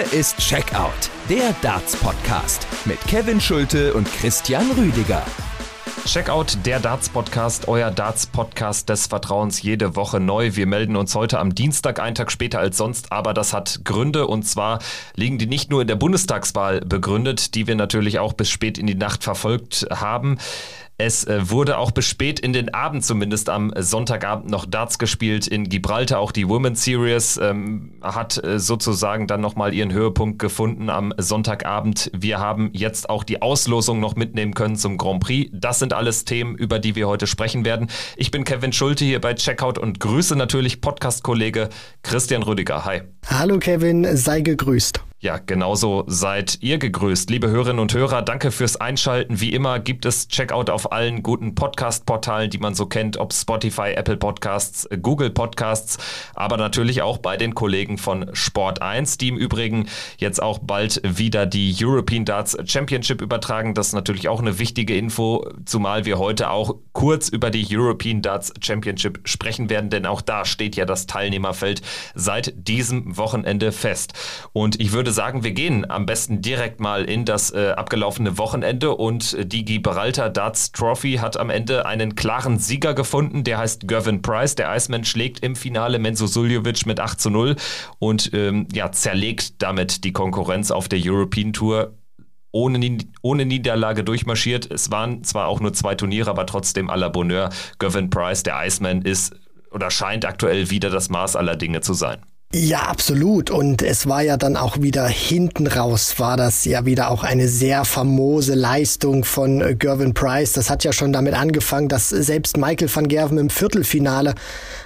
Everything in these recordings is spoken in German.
Hier ist Checkout, der Darts-Podcast mit Kevin Schulte und Christian Rüdiger. Checkout, der Darts-Podcast, euer Darts-Podcast des Vertrauens jede Woche neu. Wir melden uns heute am Dienstag, einen Tag später als sonst, aber das hat Gründe und zwar liegen die nicht nur in der Bundestagswahl begründet, die wir natürlich auch bis spät in die Nacht verfolgt haben. Es äh, wurde auch bis spät in den Abend zumindest am Sonntagabend noch Darts gespielt in Gibraltar. Auch die Women's Series ähm, hat äh, sozusagen dann nochmal ihren Höhepunkt gefunden am Sonntagabend. Wir haben jetzt auch die Auslosung noch mitnehmen können zum Grand Prix. Das sind alles Themen, über die wir heute sprechen werden. Ich bin Kevin Schulte hier bei Checkout und grüße natürlich Podcast-Kollege Christian Rüdiger. Hi. Hallo Kevin, sei gegrüßt. Ja, genauso seid ihr gegrüßt, liebe Hörerinnen und Hörer. Danke fürs Einschalten. Wie immer gibt es Checkout auf allen guten Podcast-Portalen, die man so kennt, ob Spotify, Apple Podcasts, Google Podcasts, aber natürlich auch bei den Kollegen von Sport 1, die im Übrigen jetzt auch bald wieder die European Darts Championship übertragen. Das ist natürlich auch eine wichtige Info, zumal wir heute auch kurz über die European Darts Championship sprechen werden, denn auch da steht ja das Teilnehmerfeld seit diesem Wochenende fest. Und ich würde würde sagen, wir gehen am besten direkt mal in das äh, abgelaufene Wochenende und äh, die Gibraltar Darts Trophy hat am Ende einen klaren Sieger gefunden, der heißt Gervin Price. Der Iceman schlägt im Finale Menzo Suljovic mit 8 zu 0 und ähm, ja, zerlegt damit die Konkurrenz auf der European Tour ohne, ohne Niederlage durchmarschiert. Es waren zwar auch nur zwei Turniere, aber trotzdem à la Bonheur. Gervin Price, der Iceman, ist oder scheint aktuell wieder das Maß aller Dinge zu sein. Ja, absolut. Und es war ja dann auch wieder hinten raus, war das ja wieder auch eine sehr famose Leistung von äh, Gervin Price. Das hat ja schon damit angefangen, dass selbst Michael van Gerven im Viertelfinale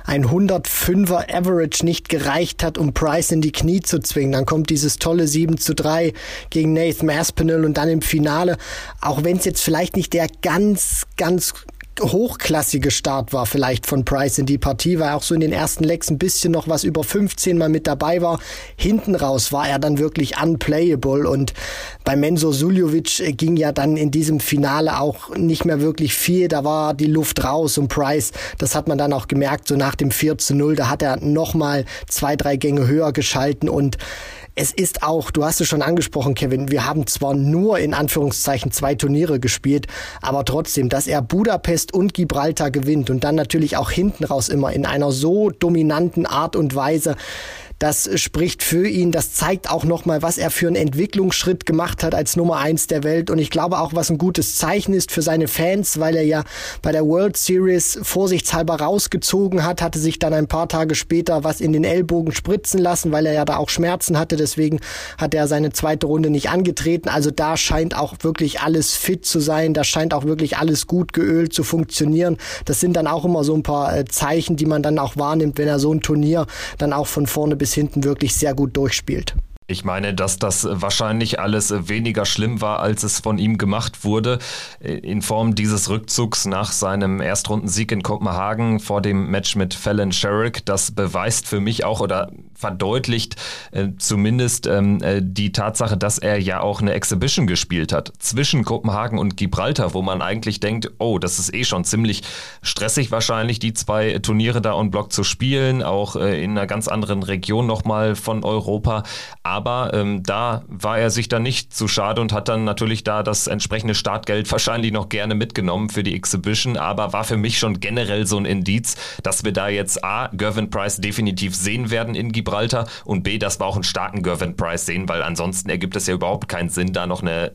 ein 105er Average nicht gereicht hat, um Price in die Knie zu zwingen. Dann kommt dieses tolle 7 zu 3 gegen Nathan Aspinall und dann im Finale, auch wenn es jetzt vielleicht nicht der ganz, ganz hochklassige Start war vielleicht von Price in die Partie, weil er auch so in den ersten Lecks ein bisschen noch was über 15 mal mit dabei war. Hinten raus war er dann wirklich unplayable und bei Menzo Suljovic äh, ging ja dann in diesem Finale auch nicht mehr wirklich viel. Da war die Luft raus und Price, das hat man dann auch gemerkt, so nach dem 4 zu 0, da hat er nochmal zwei, drei Gänge höher geschalten und es ist auch, du hast es schon angesprochen, Kevin, wir haben zwar nur in Anführungszeichen zwei Turniere gespielt, aber trotzdem, dass er Budapest und Gibraltar gewinnt und dann natürlich auch hinten raus immer in einer so dominanten Art und Weise, das spricht für ihn. Das zeigt auch nochmal, was er für einen Entwicklungsschritt gemacht hat als Nummer eins der Welt. Und ich glaube auch, was ein gutes Zeichen ist für seine Fans, weil er ja bei der World Series vorsichtshalber rausgezogen hat, hatte sich dann ein paar Tage später was in den Ellbogen spritzen lassen, weil er ja da auch Schmerzen hatte. Deswegen hat er seine zweite Runde nicht angetreten. Also da scheint auch wirklich alles fit zu sein. Da scheint auch wirklich alles gut geölt zu funktionieren. Das sind dann auch immer so ein paar äh, Zeichen, die man dann auch wahrnimmt, wenn er so ein Turnier dann auch von vorne bis hinten wirklich sehr gut durchspielt. Ich meine, dass das wahrscheinlich alles weniger schlimm war, als es von ihm gemacht wurde, in Form dieses Rückzugs nach seinem Erstrundensieg in Kopenhagen vor dem Match mit Fallon Sherrick. Das beweist für mich auch oder verdeutlicht äh, zumindest ähm, äh, die Tatsache, dass er ja auch eine Exhibition gespielt hat zwischen Kopenhagen und Gibraltar, wo man eigentlich denkt, oh, das ist eh schon ziemlich stressig wahrscheinlich, die zwei Turniere da on Block zu spielen, auch äh, in einer ganz anderen Region nochmal von Europa. Aber ähm, da war er sich dann nicht zu schade und hat dann natürlich da das entsprechende Startgeld wahrscheinlich noch gerne mitgenommen für die Exhibition, aber war für mich schon generell so ein Indiz, dass wir da jetzt A, Gervin Price definitiv sehen werden in Gibraltar Gibraltar und B, dass wir auch einen starken Gervin Price sehen, weil ansonsten ergibt es ja überhaupt keinen Sinn, da noch eine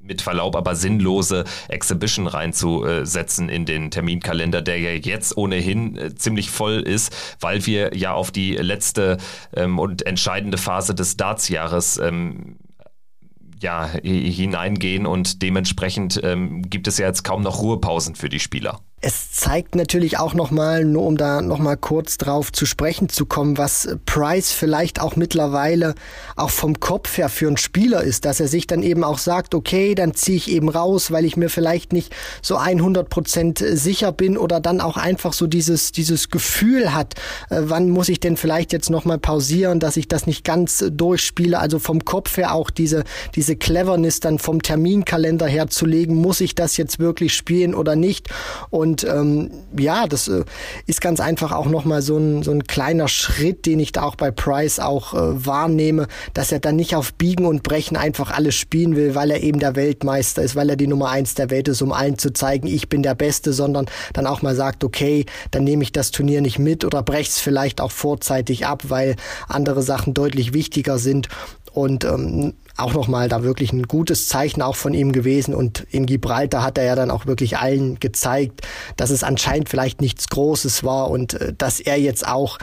mit Verlaub aber sinnlose Exhibition reinzusetzen in den Terminkalender, der ja jetzt ohnehin äh, ziemlich voll ist, weil wir ja auf die letzte ähm, und entscheidende Phase des Dartsjahres ähm, ja, hineingehen und dementsprechend ähm, gibt es ja jetzt kaum noch Ruhepausen für die Spieler. Es zeigt natürlich auch nochmal, nur um da nochmal kurz drauf zu sprechen zu kommen, was Price vielleicht auch mittlerweile auch vom Kopf her für einen Spieler ist, dass er sich dann eben auch sagt, okay, dann ziehe ich eben raus, weil ich mir vielleicht nicht so 100 Prozent sicher bin oder dann auch einfach so dieses, dieses Gefühl hat, äh, wann muss ich denn vielleicht jetzt nochmal pausieren, dass ich das nicht ganz durchspiele, also vom Kopf her auch diese, diese Cleverness dann vom Terminkalender her zu legen, muss ich das jetzt wirklich spielen oder nicht? Und Und ähm, ja, das äh, ist ganz einfach auch nochmal so ein, so ein kleiner Schritt, den ich da auch bei Price auch äh, wahrnehme, dass er dann nicht auf Biegen und Brechen einfach alles spielen will, weil er eben der Weltmeister ist, weil er die Nummer eins der Welt ist, um allen zu zeigen, ich bin der Beste, sondern dann auch mal sagt, okay, dann nehme ich das Turnier nicht mit oder breche es vielleicht auch vorzeitig ab, weil andere Sachen deutlich wichtiger sind. Und ähm, auch nochmal da wirklich ein gutes Zeichen auch von ihm gewesen. Und in Gibraltar hat er ja dann auch wirklich allen gezeigt, dass es anscheinend vielleicht nichts Großes war und äh, dass er jetzt auch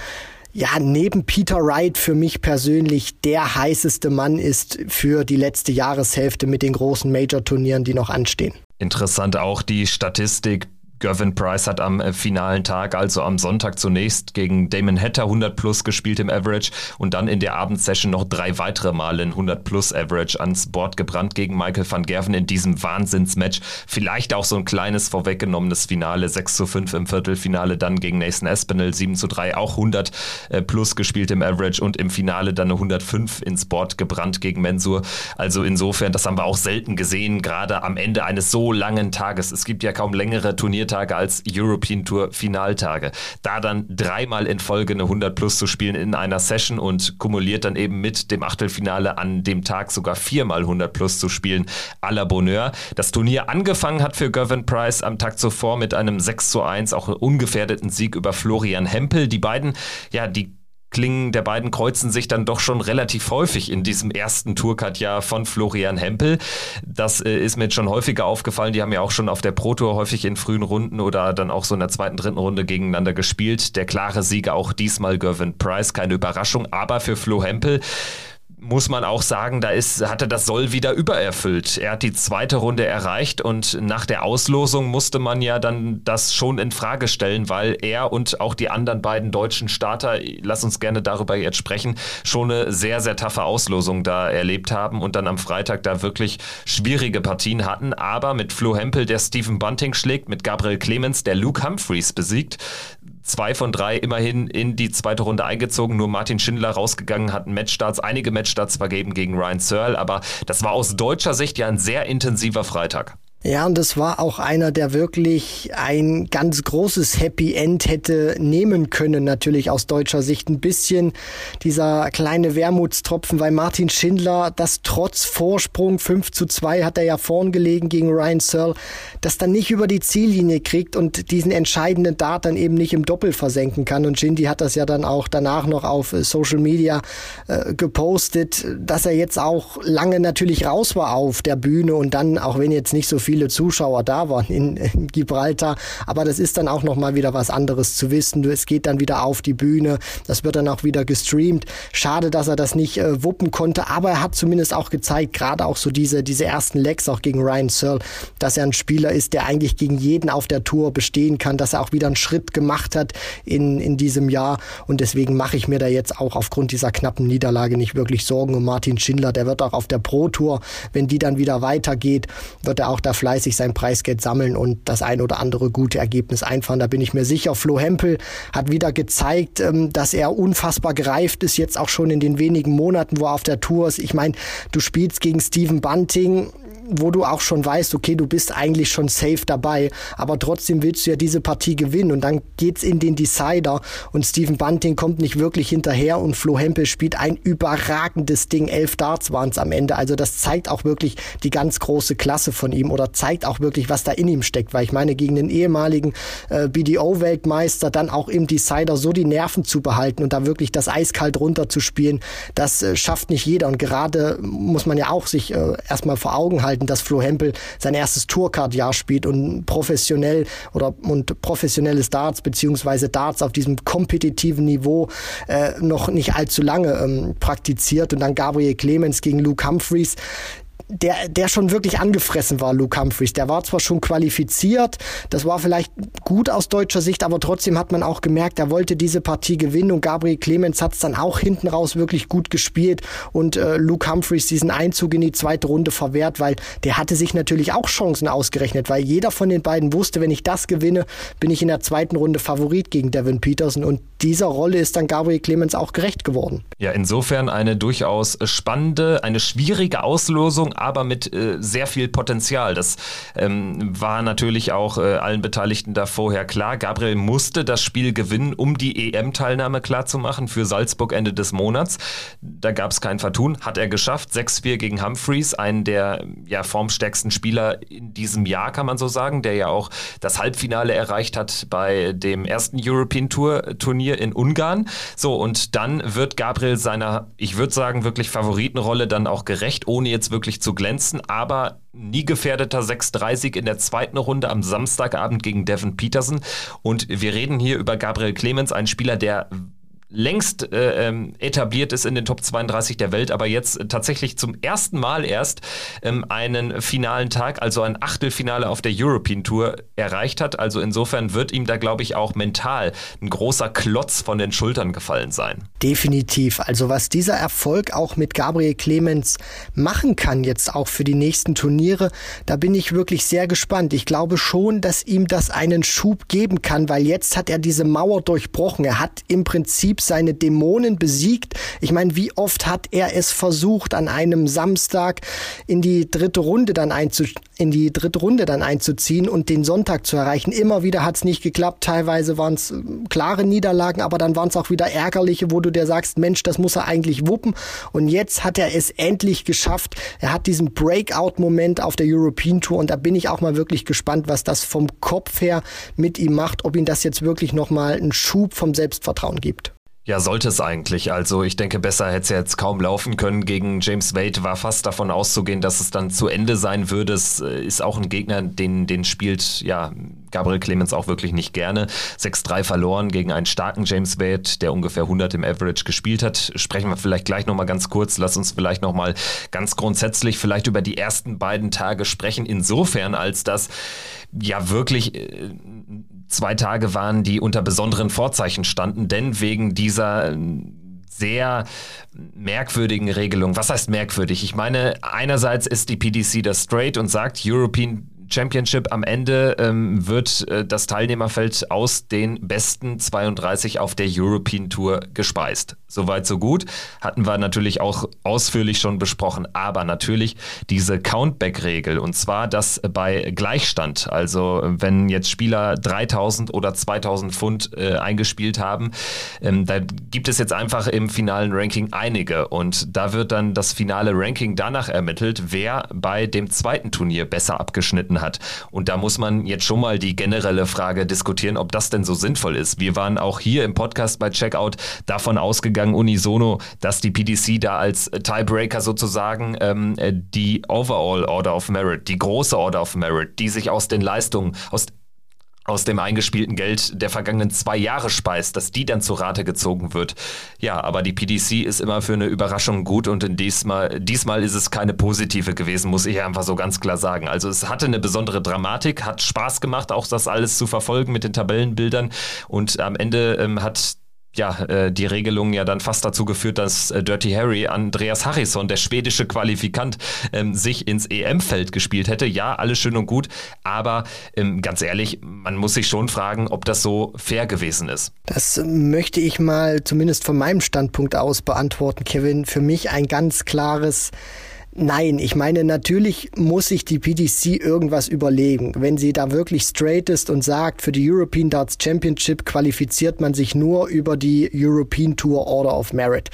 ja, neben Peter Wright für mich persönlich der heißeste Mann ist für die letzte Jahreshälfte mit den großen Major-Turnieren, die noch anstehen. Interessant auch die Statistik Gervin Price hat am äh, finalen Tag, also am Sonntag zunächst gegen Damon Hatter 100 plus gespielt im Average und dann in der Abendsession noch drei weitere Male ein 100 plus Average ans Board gebrannt gegen Michael van Gerven in diesem Wahnsinnsmatch. Vielleicht auch so ein kleines vorweggenommenes Finale, 6 zu 5 im Viertelfinale, dann gegen Nathan Espinel 7 zu 3, auch 100 äh, plus gespielt im Average und im Finale dann eine 105 ins Board gebrannt gegen Mensur. Also insofern, das haben wir auch selten gesehen, gerade am Ende eines so langen Tages. Es gibt ja kaum längere Turniertage Tage als European Tour Finaltage. Da dann dreimal in Folge eine 100 plus zu spielen in einer Session und kumuliert dann eben mit dem Achtelfinale an dem Tag sogar viermal 100 plus zu spielen, à la Bonheur. Das Turnier angefangen hat für Gervin Price am Tag zuvor mit einem 6 zu 1, auch ungefährdeten Sieg über Florian Hempel. Die beiden, ja, die Klingen der beiden kreuzen sich dann doch schon relativ häufig in diesem ersten Tourcard-Jahr von Florian Hempel. Das äh, ist mir jetzt schon häufiger aufgefallen. Die haben ja auch schon auf der Pro Tour häufig in frühen Runden oder dann auch so in der zweiten, dritten Runde gegeneinander gespielt. Der klare Sieger auch diesmal Gervin Price, keine Überraschung, aber für Flo Hempel muss man auch sagen, da ist, hat er das Soll wieder übererfüllt. Er hat die zweite Runde erreicht und nach der Auslosung musste man ja dann das schon in Frage stellen, weil er und auch die anderen beiden deutschen Starter, lass uns gerne darüber jetzt sprechen, schon eine sehr, sehr taffe Auslosung da erlebt haben und dann am Freitag da wirklich schwierige Partien hatten. Aber mit Flo Hempel, der Stephen Bunting schlägt, mit Gabriel Clemens, der Luke Humphreys besiegt, zwei von drei immerhin in die zweite Runde eingezogen. Nur Martin Schindler rausgegangen, hat Matchstarts, einige Matchstarts vergeben gegen Ryan Searle, aber das war aus deutscher Sicht ja ein sehr intensiver Freitag. Ja, und das war auch einer, der wirklich ein ganz großes Happy End hätte nehmen können, natürlich aus deutscher Sicht. Ein bisschen dieser kleine Wermutstropfen, weil Martin Schindler, das trotz Vorsprung 5 zu 2 hat er ja vorn gelegen gegen Ryan Searle, das dann nicht über die Ziellinie kriegt und diesen entscheidenden Dart dann eben nicht im Doppel versenken kann. Und Shindy hat das ja dann auch danach noch auf Social Media äh, gepostet, dass er jetzt auch lange natürlich raus war auf der Bühne und dann, auch wenn jetzt nicht so viel viele Zuschauer da waren in, in Gibraltar. Aber das ist dann auch nochmal wieder was anderes zu wissen. Es geht dann wieder auf die Bühne. Das wird dann auch wieder gestreamt. Schade, dass er das nicht äh, wuppen konnte. Aber er hat zumindest auch gezeigt, gerade auch so diese, diese ersten Legs auch gegen Ryan Searle, dass er ein Spieler ist, der eigentlich gegen jeden auf der Tour bestehen kann, dass er auch wieder einen Schritt gemacht hat in, in diesem Jahr. Und deswegen mache ich mir da jetzt auch aufgrund dieser knappen Niederlage nicht wirklich Sorgen um Martin Schindler. Der wird auch auf der Pro Tour, wenn die dann wieder weitergeht, wird er auch da fleißig sein Preisgeld sammeln und das ein oder andere gute Ergebnis einfahren. Da bin ich mir sicher. Flo Hempel hat wieder gezeigt, ähm, dass er unfassbar gereift ist, jetzt auch schon in den wenigen Monaten, wo er auf der Tour ist. Ich meine, du spielst gegen Steven Bunting, wo du auch schon weißt, okay, du bist eigentlich schon safe dabei, aber trotzdem willst du ja diese Partie gewinnen und dann geht's in den Decider und Steven Bunting kommt nicht wirklich hinterher und Flo Hempel spielt ein überragendes Ding. Elf Darts waren es am Ende. Also das zeigt auch wirklich die ganz große Klasse von ihm oder zeigt auch wirklich, was da in ihm steckt, weil ich meine, gegen den ehemaligen äh, BDO-Weltmeister dann auch im Decider so die Nerven zu behalten und da wirklich das eiskalt runterzuspielen, das äh, schafft nicht jeder und gerade muss man ja auch sich äh, erstmal vor Augen halten, festhalten, dass Flo Hempel sein erstes Tourcard-Jahr spielt und professionell oder und professionelles Darts beziehungsweise Darts auf diesem kompetitiven Niveau äh, noch nicht allzu lange ähm, praktiziert. Und dann Gabriel Clemens gegen Luke Humphreys der, der schon wirklich angefressen war, Luke Humphreys. Der war zwar schon qualifiziert, das war vielleicht gut aus deutscher Sicht, aber trotzdem hat man auch gemerkt, er wollte diese Partie gewinnen und Gabriel Clemens hat es dann auch hinten raus wirklich gut gespielt und äh, Luke Humphreys diesen Einzug in die zweite Runde verwehrt, weil der hatte sich natürlich auch Chancen ausgerechnet, weil jeder von den beiden wusste, wenn ich das gewinne, bin ich in der zweiten Runde Favorit gegen Devin Peterson und dieser Rolle ist dann Gabriel Clemens auch gerecht geworden. Ja, insofern eine durchaus spannende, eine schwierige Auslosung Verlosung, aber mit äh, sehr viel Potenzial. Das ähm, war natürlich auch äh, allen Beteiligten da vorher klar. Gabriel musste das Spiel gewinnen, um die EM-Teilnahme klarzumachen für Salzburg Ende des Monats. Da gab es kein Vertun, hat er geschafft. 6-4 gegen Humphreys, einen der ja, formstärksten Spieler in diesem Jahr, kann man so sagen, der ja auch das Halbfinale erreicht hat bei dem ersten European Tour Turnier in Ungarn. So, und dann wird Gabriel seiner, ich würde sagen, wirklich Favoritenrolle dann auch gerecht, ohne jetzt wirklich zu glänzen, aber nie gefährdeter 6-30 in der zweiten Runde am Samstagabend gegen Devin Peterson. Und wir reden hier über Gabriel Clemens, einen Spieler, der längst äh, ähm, etabliert ist in den Top 32 der Welt, aber jetzt äh, tatsächlich zum ersten Mal erst ähm, einen finalen Tag, also ein Achtelfinale auf der European Tour erreicht hat. Also insofern wird ihm da, glaube ich, auch mental ein großer Klotz von den Schultern gefallen sein. Definitiv. Also was dieser Erfolg auch mit Gabriel Clemens machen kann, jetzt auch für die nächsten Turniere, da bin ich wirklich sehr gespannt. Ich glaube schon, dass ihm das einen Schub geben kann, weil jetzt hat er diese Mauer durchbrochen. Er hat im Prinzip seine Dämonen besiegt. Ich meine, wie oft hat er es versucht, an einem Samstag in die dritte Runde dann einzu in die dritte Runde dann einzuziehen und den Sonntag zu erreichen. Immer wieder hat es nicht geklappt. Teilweise waren es äh, klare Niederlagen, aber dann waren es auch wieder ärgerliche, wo du dir sagst, Mensch, das muss er eigentlich wuppen. Und jetzt hat er es endlich geschafft. Er hat diesen Breakout-Moment auf der European Tour und da bin ich auch mal wirklich gespannt, was das vom Kopf her mit ihm macht, ob ihm das jetzt wirklich nochmal einen Schub vom Selbstvertrauen gibt. Ja, sollte es eigentlich. Also ich denke, besser hätte es jetzt kaum laufen können. Gegen James Wade war fast davon auszugehen, dass es dann zu Ende sein würde. Es äh, ist auch ein Gegner, den, den spielt ja Gabriel Clemens auch wirklich nicht gerne. 6-3 verloren gegen einen starken James Wade, der ungefähr 100 im Average gespielt hat. Sprechen wir vielleicht gleich nochmal ganz kurz. Lass uns vielleicht nochmal ganz grundsätzlich vielleicht über die ersten beiden Tage sprechen. Insofern, als das ja wirklich äh, zwei Tage waren, die unter besonderen Vorzeichen standen, denn wegen dieser äh, sehr merkwürdigen Regelung. Was heißt merkwürdig? Ich meine, einerseits ist die PDC das straight und sagt, European Championship am Ende ähm, wird äh, das Teilnehmerfeld aus den besten 32 auf der European Tour gespeist. Soweit, so gut. Hatten wir natürlich auch ausführlich schon besprochen. Aber natürlich diese Countback-Regel. Und zwar das bei Gleichstand. Also wenn jetzt Spieler 3000 oder 2000 Pfund äh, eingespielt haben, ähm, da gibt es jetzt einfach im finalen Ranking einige. Und da wird dann das finale Ranking danach ermittelt, wer bei dem zweiten Turnier besser abgeschnitten hat. Und da muss man jetzt schon mal die generelle Frage diskutieren, ob das denn so sinnvoll ist. Wir waren auch hier im Podcast bei Checkout davon ausgegangen, unisono, dass die PDC da als Tiebreaker sozusagen ähm, äh, die Overall Order of Merit, die große Order of Merit, die sich aus den Leistungen, aus aus dem eingespielten Geld der vergangenen zwei Jahre speist, dass die dann zur Rate gezogen wird. Ja, aber die PDC ist immer für eine Überraschung gut und in diesmal, diesmal ist es keine positive gewesen, muss ich einfach so ganz klar sagen. Also es hatte eine besondere Dramatik, hat Spaß gemacht, auch das alles zu verfolgen mit den Tabellenbildern und am Ende ähm, hat ja, äh, die Regelung ja dann fast dazu geführt, dass äh, Dirty Harry Andreas Harrison, der schwedische Qualifikant, ähm, sich ins EM-Feld gespielt hätte. Ja, alles schön und gut, aber ähm, ganz ehrlich, man muss sich schon fragen, ob das so fair gewesen ist. Das möchte ich mal zumindest von meinem Standpunkt aus beantworten, Kevin. Für mich ein ganz klares Nein, ich meine, natürlich muss sich die PDC irgendwas überlegen. Wenn sie da wirklich straight ist und sagt, für die European Darts Championship qualifiziert man sich nur über die European Tour Order of Merit.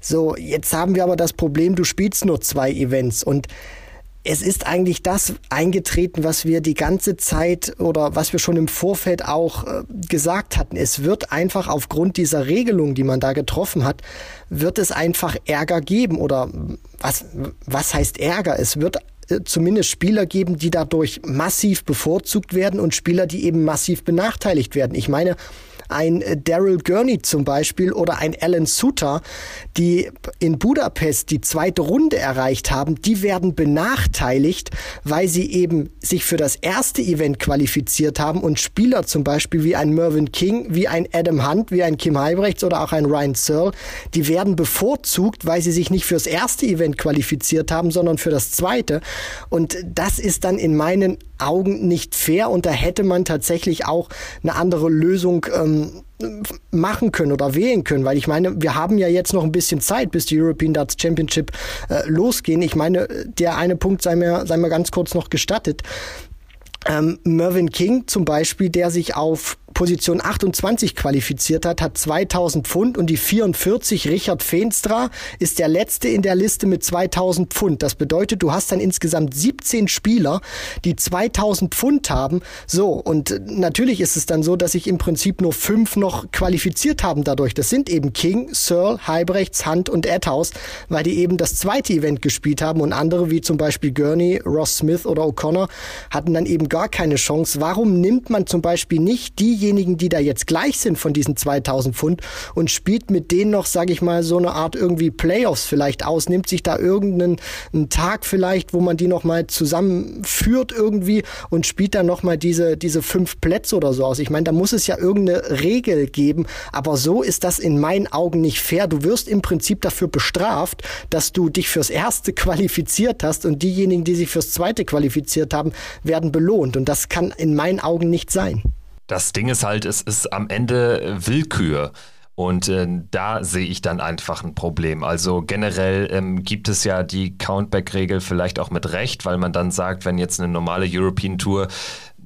So, jetzt haben wir aber das Problem, du spielst nur zwei Events und es ist eigentlich das eingetreten, was wir die ganze Zeit oder was wir schon im Vorfeld auch äh, gesagt hatten. Es wird einfach aufgrund dieser Regelung, die man da getroffen hat, wird es einfach Ärger geben oder was, was heißt Ärger? Es wird äh, zumindest Spieler geben, die dadurch massiv bevorzugt werden und Spieler, die eben massiv benachteiligt werden. Ich meine, ein Daryl Gurney zum Beispiel oder ein Alan Suter, die in Budapest die zweite Runde erreicht haben, die werden benachteiligt, weil sie eben sich für das erste Event qualifiziert haben und Spieler zum Beispiel wie ein Mervyn King, wie ein Adam Hunt, wie ein Kim Heibrechts oder auch ein Ryan Searle, die werden bevorzugt, weil sie sich nicht fürs erste Event qualifiziert haben, sondern für das zweite. Und das ist dann in meinen Augen nicht fair und da hätte man tatsächlich auch eine andere Lösung ähm, machen können oder wählen können, weil ich meine, wir haben ja jetzt noch ein bisschen Zeit, bis die European Darts Championship äh, losgehen. Ich meine, der eine Punkt sei mir, sei mir ganz kurz noch gestattet. Ähm, Mervyn King zum Beispiel, der sich auf Position 28 qualifiziert hat, hat 2000 Pfund und die 44 Richard Feenstra ist der letzte in der Liste mit 2000 Pfund. Das bedeutet, du hast dann insgesamt 17 Spieler, die 2000 Pfund haben. So, und natürlich ist es dann so, dass sich im Prinzip nur fünf noch qualifiziert haben dadurch. Das sind eben King, Searle, Heibrechts, Hunt und Edhouse, weil die eben das zweite Event gespielt haben und andere wie zum Beispiel Gurney, Ross Smith oder O'Connor hatten dann eben gar keine Chance. Warum nimmt man zum Beispiel nicht die diejenigen, die da jetzt gleich sind von diesen 2000 Pfund und spielt mit denen noch, sage ich mal, so eine Art irgendwie Playoffs vielleicht aus, nimmt sich da irgendeinen einen Tag vielleicht, wo man die noch mal zusammenführt irgendwie und spielt dann noch mal diese diese fünf Plätze oder so aus. Ich meine, da muss es ja irgendeine Regel geben, aber so ist das in meinen Augen nicht fair. Du wirst im Prinzip dafür bestraft, dass du dich fürs erste qualifiziert hast und diejenigen, die sich fürs zweite qualifiziert haben, werden belohnt und das kann in meinen Augen nicht sein. Das Ding ist halt, es ist am Ende Willkür. Und äh, da sehe ich dann einfach ein Problem. Also generell ähm, gibt es ja die Countback-Regel vielleicht auch mit Recht, weil man dann sagt, wenn jetzt eine normale European Tour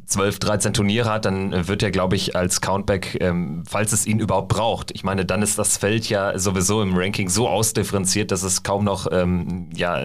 12, 13 Turniere hat, dann wird er, glaube ich, als Countback, ähm, falls es ihn überhaupt braucht. Ich meine, dann ist das Feld ja sowieso im Ranking so ausdifferenziert, dass es kaum noch ähm, ja,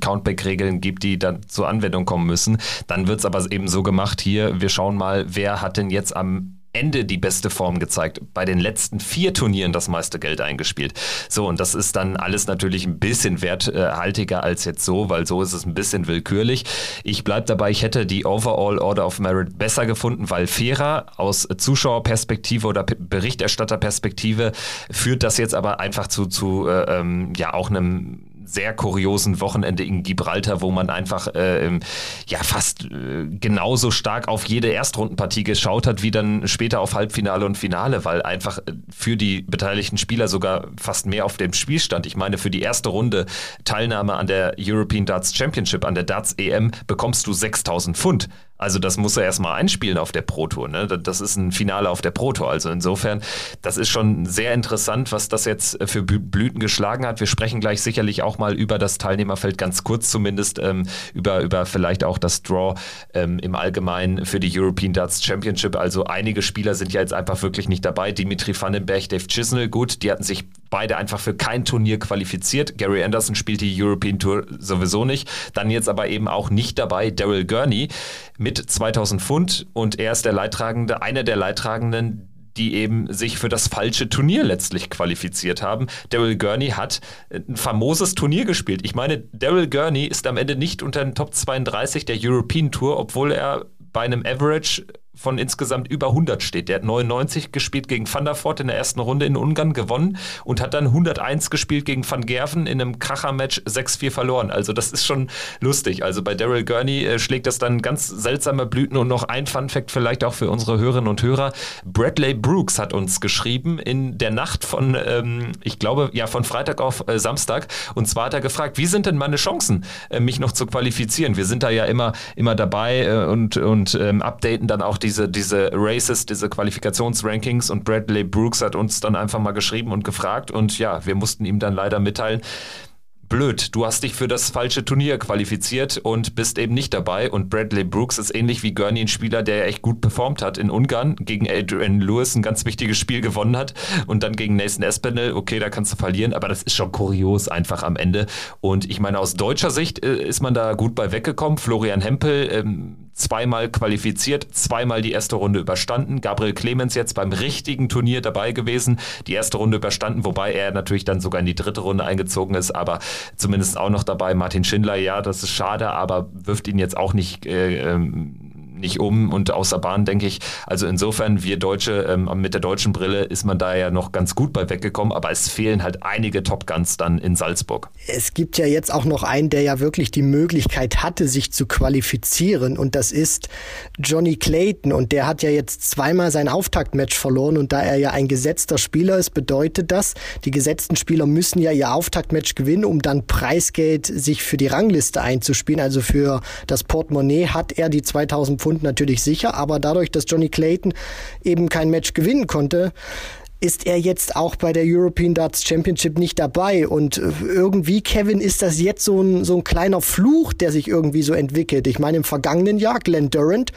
Countback-Regeln gibt, die dann zur Anwendung kommen müssen. Dann wird es aber eben so gemacht hier, wir schauen mal, wer hat denn jetzt am Ende die beste Form gezeigt. Bei den letzten vier Turnieren das meiste Geld eingespielt. So, und das ist dann alles natürlich ein bisschen werthaltiger als jetzt so, weil so ist es ein bisschen willkürlich. Ich bleibe dabei, ich hätte die Overall Order of Merit besser gefunden, weil fairer aus Zuschauerperspektive oder Berichterstatterperspektive führt das jetzt aber einfach zu, zu äh, ähm, ja auch einem sehr kuriosen Wochenende in Gibraltar, wo man einfach äh, ja fast äh, genauso stark auf jede Erstrundenpartie geschaut hat, wie dann später auf Halbfinale und Finale, weil einfach äh, für die beteiligten Spieler sogar fast mehr auf dem Spiel stand. Ich meine, für die erste Runde Teilnahme an der European Darts Championship, an der Darts EM, bekommst du 6000 Pfund. Also das muss er erstmal einspielen auf der Pro Tour. Ne? Das ist ein Finale auf der Pro Tour. Also insofern, das ist schon sehr interessant, was das jetzt für Blüten geschlagen hat. Wir sprechen gleich sicherlich auch mal über das Teilnehmerfeld, ganz kurz zumindest, ähm, über, über vielleicht auch das Draw ähm, im Allgemeinen für die European Darts Championship. Also einige Spieler sind ja jetzt einfach wirklich nicht dabei. Dimitri Vandenberg, Dave Chisnell, gut, die hatten sich beide einfach für kein Turnier qualifiziert. Gary Anderson spielt die European Tour sowieso nicht. Dann jetzt aber eben auch nicht dabei Daryl Gurney mit 2000 Pfund und er ist der Leidtragende, einer der Leidtragenden, die eben sich für das falsche Turnier letztlich qualifiziert haben. Daryl Gurney hat ein famoses Turnier gespielt. Ich meine, Daryl Gurney ist am Ende nicht unter den Top 32 der European Tour, obwohl er bei einem Average von insgesamt über 100 steht. Der hat 99 gespielt gegen Van der Voort in der ersten Runde in Ungarn gewonnen und hat dann 101 gespielt gegen Van Gerven in einem Kracher-Match 6-4 verloren. Also das ist schon lustig. Also bei Daryl Gurney äh, schlägt das dann ganz seltsame Blüten und noch ein Fun-Fact vielleicht auch für unsere Hörerinnen und Hörer. Bradley Brooks hat uns geschrieben in der Nacht von, ähm, ich glaube, ja, von Freitag auf äh, Samstag. Und zwar hat er gefragt, wie sind denn meine Chancen, äh, mich noch zu qualifizieren? Wir sind da ja immer, immer dabei äh, und, und ähm, updaten dann auch diese, diese Races, diese Qualifikationsrankings und Bradley Brooks hat uns dann einfach mal geschrieben und gefragt und ja, wir mussten ihm dann leider mitteilen, blöd, du hast dich für das falsche Turnier qualifiziert und bist eben nicht dabei. Und Bradley Brooks ist ähnlich wie Gurney ein Spieler, der echt gut performt hat in Ungarn, gegen Adrian Lewis ein ganz wichtiges Spiel gewonnen hat und dann gegen Nathan Espinel, okay, da kannst du verlieren, aber das ist schon kurios einfach am Ende. Und ich meine, aus deutscher Sicht äh, ist man da gut bei weggekommen. Florian Hempel, ähm, zweimal qualifiziert, zweimal die erste Runde überstanden. Gabriel Clemens jetzt beim richtigen Turnier dabei gewesen, die erste Runde überstanden, wobei er natürlich dann sogar in die dritte Runde eingezogen ist, aber zumindest auch noch dabei. Martin Schindler, ja, das ist schade, aber wirft ihn jetzt auch nicht äh, ähm, nicht um und aus der Bahn, denke ich. Also insofern, wir Deutsche, ähm, mit der deutschen Brille ist man da ja noch ganz gut bei weggekommen, aber es fehlen halt einige Top Guns dann in Salzburg. Es gibt ja jetzt auch noch einen, der ja wirklich die Möglichkeit hatte, sich zu qualifizieren und das ist Johnny Clayton und der hat ja jetzt zweimal sein Auftaktmatch verloren und da er ja ein gesetzter Spieler ist, bedeutet das, die gesetzten Spieler müssen ja ihr Auftaktmatch gewinnen, um dann Preisgeld sich für die Rangliste einzuspielen, also für das Portemonnaie hat er die 2000 Pfund natürlich sicher, aber dadurch, dass Johnny Clayton eben kein Match gewinnen konnte, ist er jetzt auch bei der European Darts Championship nicht dabei. Und äh, irgendwie, Kevin, ist das jetzt so ein, so ein kleiner Fluch, der sich irgendwie so entwickelt. Ich meine, im vergangenen Jahr, Glenn Durant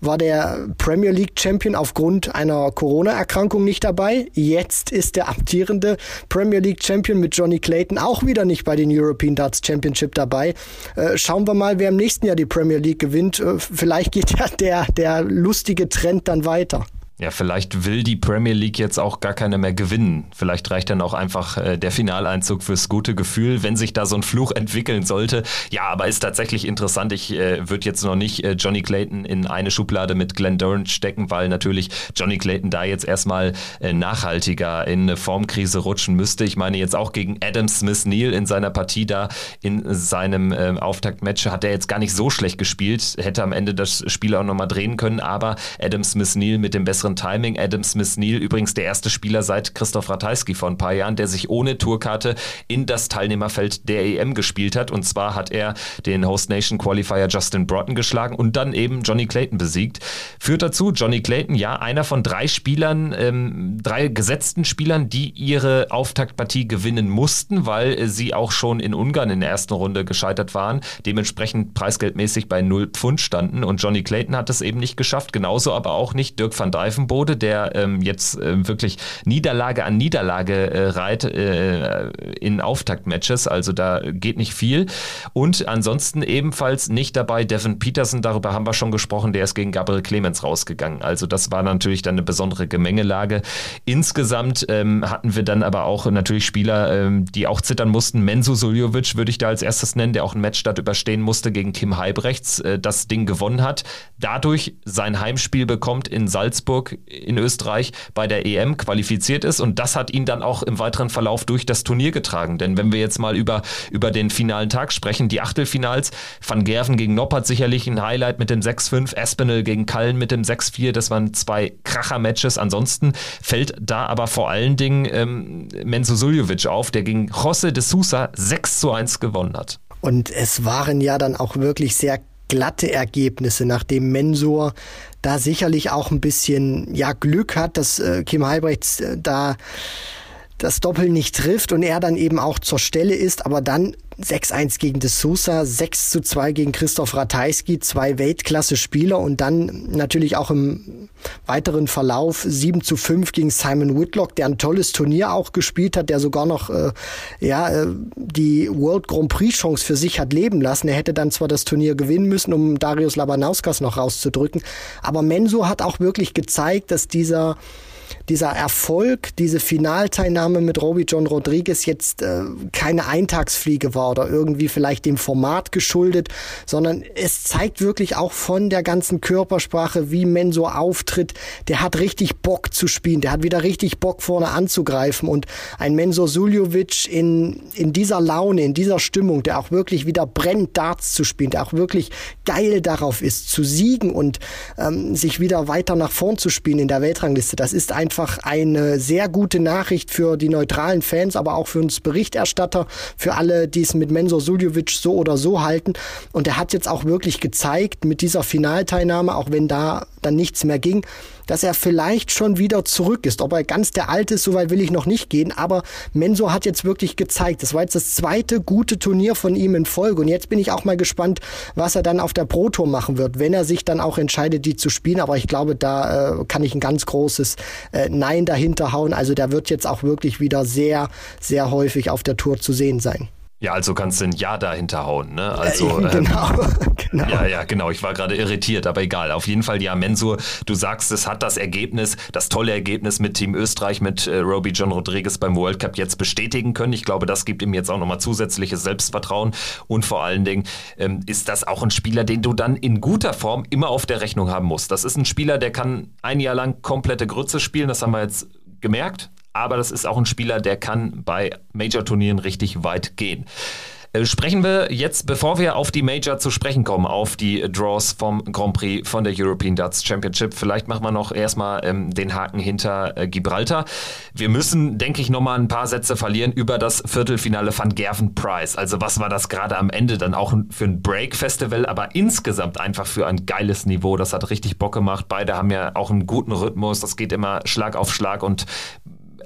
war der Premier League Champion aufgrund einer Corona-Erkrankung nicht dabei. Jetzt ist der amtierende Premier League Champion mit Johnny Clayton auch wieder nicht bei den European Darts Championship dabei. Äh, schauen wir mal, wer im nächsten Jahr die Premier League gewinnt. Äh, vielleicht geht ja der, der lustige Trend dann weiter. Ja, vielleicht will die Premier League jetzt auch gar keine mehr gewinnen. Vielleicht reicht dann auch einfach äh, der Finaleinzug fürs gute Gefühl, wenn sich da so ein Fluch entwickeln sollte. Ja, aber ist tatsächlich interessant. Ich äh, würde jetzt noch nicht äh, Johnny Clayton in eine Schublade mit Glenn Durant stecken, weil natürlich Johnny Clayton da jetzt erstmal äh, nachhaltiger in eine Formkrise rutschen müsste. Ich meine jetzt auch gegen Adam Smith Neal in seiner Partie da in seinem äh, Auftaktmatch hat er jetzt gar nicht so schlecht gespielt, hätte am Ende das Spiel auch nochmal drehen können, aber Adam Smith Neal mit dem besseren besseren Timing. Adam Smith Neal, übrigens der erste Spieler seit Christoph Ratajski vor ein paar Jahren, der sich ohne Tourkarte in das Teilnehmerfeld der EM gespielt hat. Und zwar hat er den Host Nation Qualifier Justin Broughton geschlagen und dann eben Johnny Clayton besiegt. Führt dazu, Johnny Clayton, ja, einer von drei Spielern, ähm, drei gesetzten Spielern, die ihre Auftaktpartie gewinnen mussten, weil sie auch schon in Ungarn in der ersten Runde gescheitert waren, dementsprechend preisgeldmäßig bei 0 Pfund standen. Und Johnny Clayton hat es eben nicht geschafft, genauso aber auch nicht Dirk van Dijven Greifenbode, der ähm, jetzt äh, wirklich Niederlage an Niederlage äh, reiht äh, in Auftaktmatches, also da geht nicht viel. Und ansonsten ebenfalls nicht dabei Devin Peterson, darüber haben wir schon gesprochen, der ist gegen Gabriel Clemens rausgegangen. Also das war natürlich dann eine besondere Gemengelage. Insgesamt ähm, hatten wir dann aber auch natürlich Spieler, ähm, die auch zittern mussten. Menzo Suljovic würde ich da als erstes nennen, der auch ein Match dort überstehen musste gegen Kim Heibrechts, äh, das Ding gewonnen hat. Dadurch sein Heimspiel bekommt in Salzburg in Österreich bei der EM qualifiziert ist und das hat ihn dann auch im weiteren Verlauf durch das Turnier getragen. Denn wenn wir jetzt mal über, über den finalen Tag sprechen, die Achtelfinals, Van Gerven gegen Noppert sicherlich ein Highlight mit dem 6-5, Espinel gegen Kallen mit dem 6-4, das waren zwei Kracher-Matches. Ansonsten fällt da aber vor allen Dingen ähm, Menzo Suljovic auf, der gegen José de Sousa 6 zu 1 gewonnen hat. Und es waren ja dann auch wirklich sehr glatte Ergebnisse, nachdem Mensur da sicherlich auch ein bisschen ja Glück hat, dass äh, Kim Heibrechts äh, da das Doppel nicht trifft und er dann eben auch zur Stelle ist, aber dann 6-1 gegen De Sousa, 6-2 gegen Christoph Ratajski, zwei Weltklasse-Spieler und dann natürlich auch im weiteren Verlauf 7-5 gegen Simon Whitlock, der ein tolles Turnier auch gespielt hat, der sogar noch äh, ja, äh, die World Grand Prix Chance für sich hat leben lassen. Er hätte dann zwar das Turnier gewinnen müssen, um Darius Labanauskas noch rauszudrücken, aber Mensur hat auch wirklich gezeigt, dass dieser dieser Erfolg, diese Finalteilnahme mit Roby John Rodriguez jetzt äh, keine Eintagsfliege war oder irgendwie vielleicht dem Format geschuldet, sondern es zeigt wirklich auch von der ganzen Körpersprache, wie Mensur auftritt. Der hat richtig Bock zu spielen, der hat wieder richtig Bock vorne anzugreifen und ein Mensur Suljovic in, in dieser Laune, in dieser Stimmung, der auch wirklich wieder brennt, Darts zu spielen, der auch wirklich geil darauf ist, zu siegen und ähm, sich wieder weiter nach vorn zu spielen in der Weltrangliste. Das ist einfach eine sehr gute Nachricht für die neutralen Fans, aber auch für uns Berichterstatter, für alle, die es mit Mensur Suljovic so oder so halten. Und er hat jetzt auch wirklich gezeigt mit dieser Finalteilnahme, auch wenn da dann nichts mehr ging, dass er vielleicht schon wieder zurück ist. Ob er ganz der Alte ist, soweit will ich noch nicht gehen, aber Mensur hat jetzt wirklich gezeigt. Das war jetzt das zweite gute Turnier von ihm in Folge und jetzt bin ich auch mal gespannt, was er dann auf der Pro Tour machen wird, wenn er sich dann auch entscheidet, die zu spielen. Aber ich glaube, da äh, kann ich ein ganz großes äh, Nein dahinter hauen. Also der wird jetzt auch wirklich wieder sehr, sehr häufig auf der Tour zu sehen sein. Ja, also kannst du ein Ja dahinter hauen, ne? Also, äh, genau, ähm, genau. Ja, ja, genau. Ich war gerade irritiert, aber egal. Auf jeden Fall, ja, Mensur, du sagst, es hat das Ergebnis, das tolle Ergebnis mit Team Österreich, mit äh, Roby John Rodriguez beim World Cup jetzt bestätigen können. Ich glaube, das gibt ihm jetzt auch nochmal zusätzliches Selbstvertrauen. Und vor allen Dingen ähm, ist das auch ein Spieler, den du dann in guter Form immer auf der Rechnung haben musst. Das ist ein Spieler, der kann ein Jahr lang komplette Grütze spielen, das haben wir jetzt gemerkt aber das ist auch ein Spieler, der kann bei Major-Turnieren richtig weit gehen. Äh, sprechen wir jetzt, bevor wir auf die Major zu sprechen kommen, auf die Draws vom Grand Prix von der European Darts Championship. Vielleicht machen wir noch erstmal ähm, den Haken hinter äh, Gibraltar. Wir müssen, denke ich, nochmal ein paar Sätze verlieren über das Viertelfinale Van Gerven Prize. Also was war das gerade am Ende dann auch für ein Break-Festival, aber insgesamt einfach für ein geiles Niveau. Das hat richtig Bock gemacht. Beide haben ja auch einen guten Rhythmus. Das geht immer Schlag auf Schlag und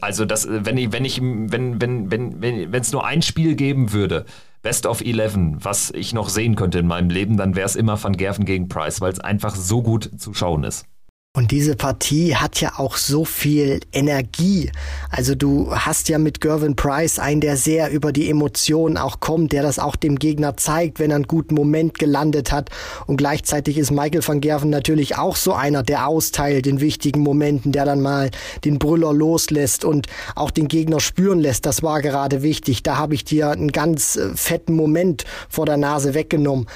also das, wenn ich, wenn ich, wenn, wenn, wenn, wenn es nur ein Spiel geben würde, Best of Eleven, was ich noch sehen könnte in meinem Leben, dann wäre es immer Van Gerven gegen Price, weil es einfach so gut zu schauen ist. Und diese Partie hat ja auch so viel Energie. Also du hast ja mit Gervin Price einen, der sehr über die Emotionen auch kommt, der das auch dem Gegner zeigt, wenn er einen guten Moment gelandet hat. Und gleichzeitig ist Michael van Gerven natürlich auch so einer, der austeilt in wichtigen Momenten, der dann mal den Brüller loslässt und auch den Gegner spüren lässt. Das war gerade wichtig. Da habe ich dir einen ganz äh, fetten Moment vor der Nase weggenommen.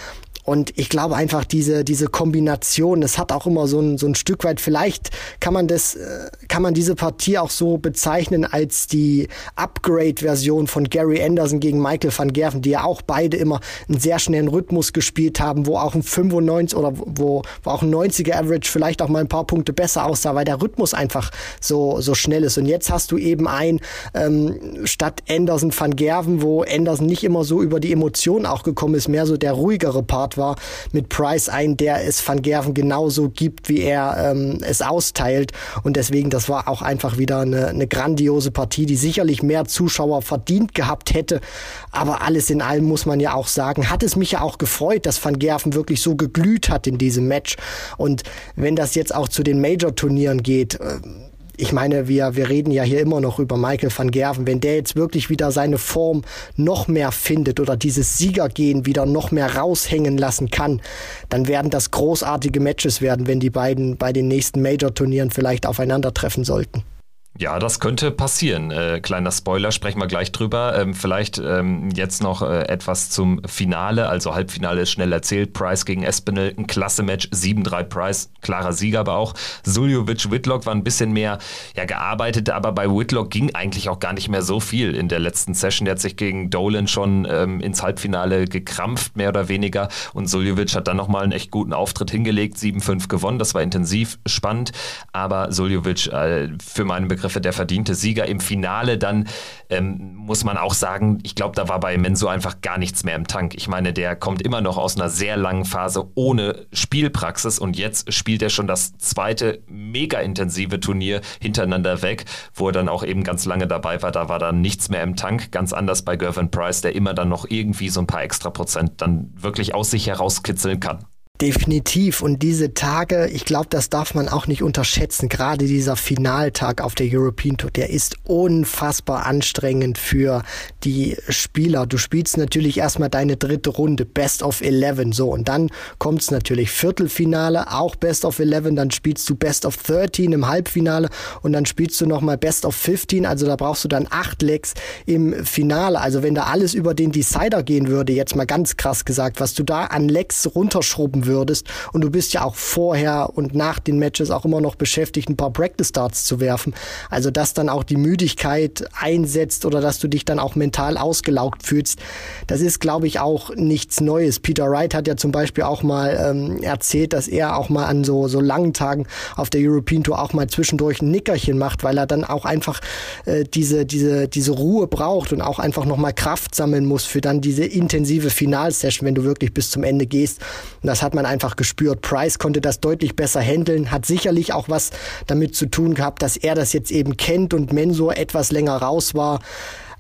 Und ich glaube einfach diese, diese Kombination, es hat auch immer so ein, so ein Stück weit, vielleicht kann man das, äh, kann man diese Partie auch so bezeichnen als die Upgrade-Version von Gary Anderson gegen Michael van Gerven, die ja auch beide immer einen sehr schnellen Rhythmus gespielt haben, wo auch ein 95 oder wo, wo auch ein 90er Average vielleicht auch mal ein paar Punkte besser aussah, weil der Rhythmus einfach so, so schnell ist. Und jetzt hast du eben ein, ähm, statt Anderson van Gerven, wo Anderson nicht immer so über die Emotionen auch gekommen ist, mehr so der ruhigere Part war mit Price ein, der es Van Gerven genauso gibt, wie er ähm, es austeilt. Und deswegen, das war auch einfach wieder eine, eine grandiose Partie, die sicherlich mehr Zuschauer verdient gehabt hätte. Aber alles in allem muss man ja auch sagen, hat es mich ja auch gefreut, dass Van Gerven wirklich so geglüht hat in diesem Match. Und wenn das jetzt auch zu den Major-Turnieren geht, äh, ich meine, wir, wir reden ja hier immer noch über Michael van Gerven. Wenn der jetzt wirklich wieder seine Form noch mehr findet oder dieses Siegergehen wieder noch mehr raushängen lassen kann, dann werden das großartige Matches werden, wenn die beiden bei den nächsten Major-Turnieren vielleicht aufeinandertreffen sollten. Ja, das könnte passieren. Äh, kleiner Spoiler, sprechen wir gleich drüber. Ähm, vielleicht ähm, jetzt noch äh, etwas zum Finale. Also Halbfinale ist schnell erzählt. Price gegen Espinel, ein klasse Match. 7-3 Price, klarer Sieger aber auch. Suljovic, Whitlock war ein bisschen mehr ja, gearbeitet, aber bei Whitlock ging eigentlich auch gar nicht mehr so viel in der letzten Session. Der hat sich gegen Dolan schon ähm, ins Halbfinale gekrampft, mehr oder weniger. Und Suljovic hat dann nochmal einen echt guten Auftritt hingelegt. 7-5 gewonnen. Das war intensiv spannend. Aber Suljovic, äh, für meinen Begriff Begriffe der verdiente Sieger. Im Finale dann ähm, muss man auch sagen, ich glaube, da war bei Menso einfach gar nichts mehr im Tank. Ich meine, der kommt immer noch aus einer sehr langen Phase ohne Spielpraxis und jetzt spielt er schon das zweite mega intensive Turnier hintereinander weg, wo er dann auch eben ganz lange dabei war. Da war dann nichts mehr im Tank. Ganz anders bei Gervin Price, der immer dann noch irgendwie so ein paar extra Prozent dann wirklich aus sich herauskitzeln kann. Definitiv. Und diese Tage, ich glaube, das darf man auch nicht unterschätzen. Gerade dieser Finaltag auf der European Tour, der ist unfassbar anstrengend für die Spieler. Du spielst natürlich erstmal deine dritte Runde, Best of Eleven, so. Und dann kommt's natürlich Viertelfinale, auch Best of Eleven. Dann spielst du Best of 13 im Halbfinale und dann spielst du nochmal Best of 15. Also da brauchst du dann acht Legs im Finale. Also wenn da alles über den Decider gehen würde, jetzt mal ganz krass gesagt, was du da an Legs runterschrubben würdest, würdest. Und du bist ja auch vorher und nach den Matches auch immer noch beschäftigt, ein paar Practice Starts zu werfen. Also dass dann auch die Müdigkeit einsetzt oder dass du dich dann auch mental ausgelaugt fühlst, das ist, glaube ich, auch nichts Neues. Peter Wright hat ja zum Beispiel auch mal ähm, erzählt, dass er auch mal an so, so langen Tagen auf der European Tour auch mal zwischendurch ein Nickerchen macht, weil er dann auch einfach äh, diese, diese, diese Ruhe braucht und auch einfach nochmal Kraft sammeln muss für dann diese intensive Finalsession, wenn du wirklich bis zum Ende gehst. Und das hat man man einfach gespürt. Price konnte das deutlich besser handeln, hat sicherlich auch was damit zu tun gehabt, dass er das jetzt eben kennt und Mensur etwas länger raus war.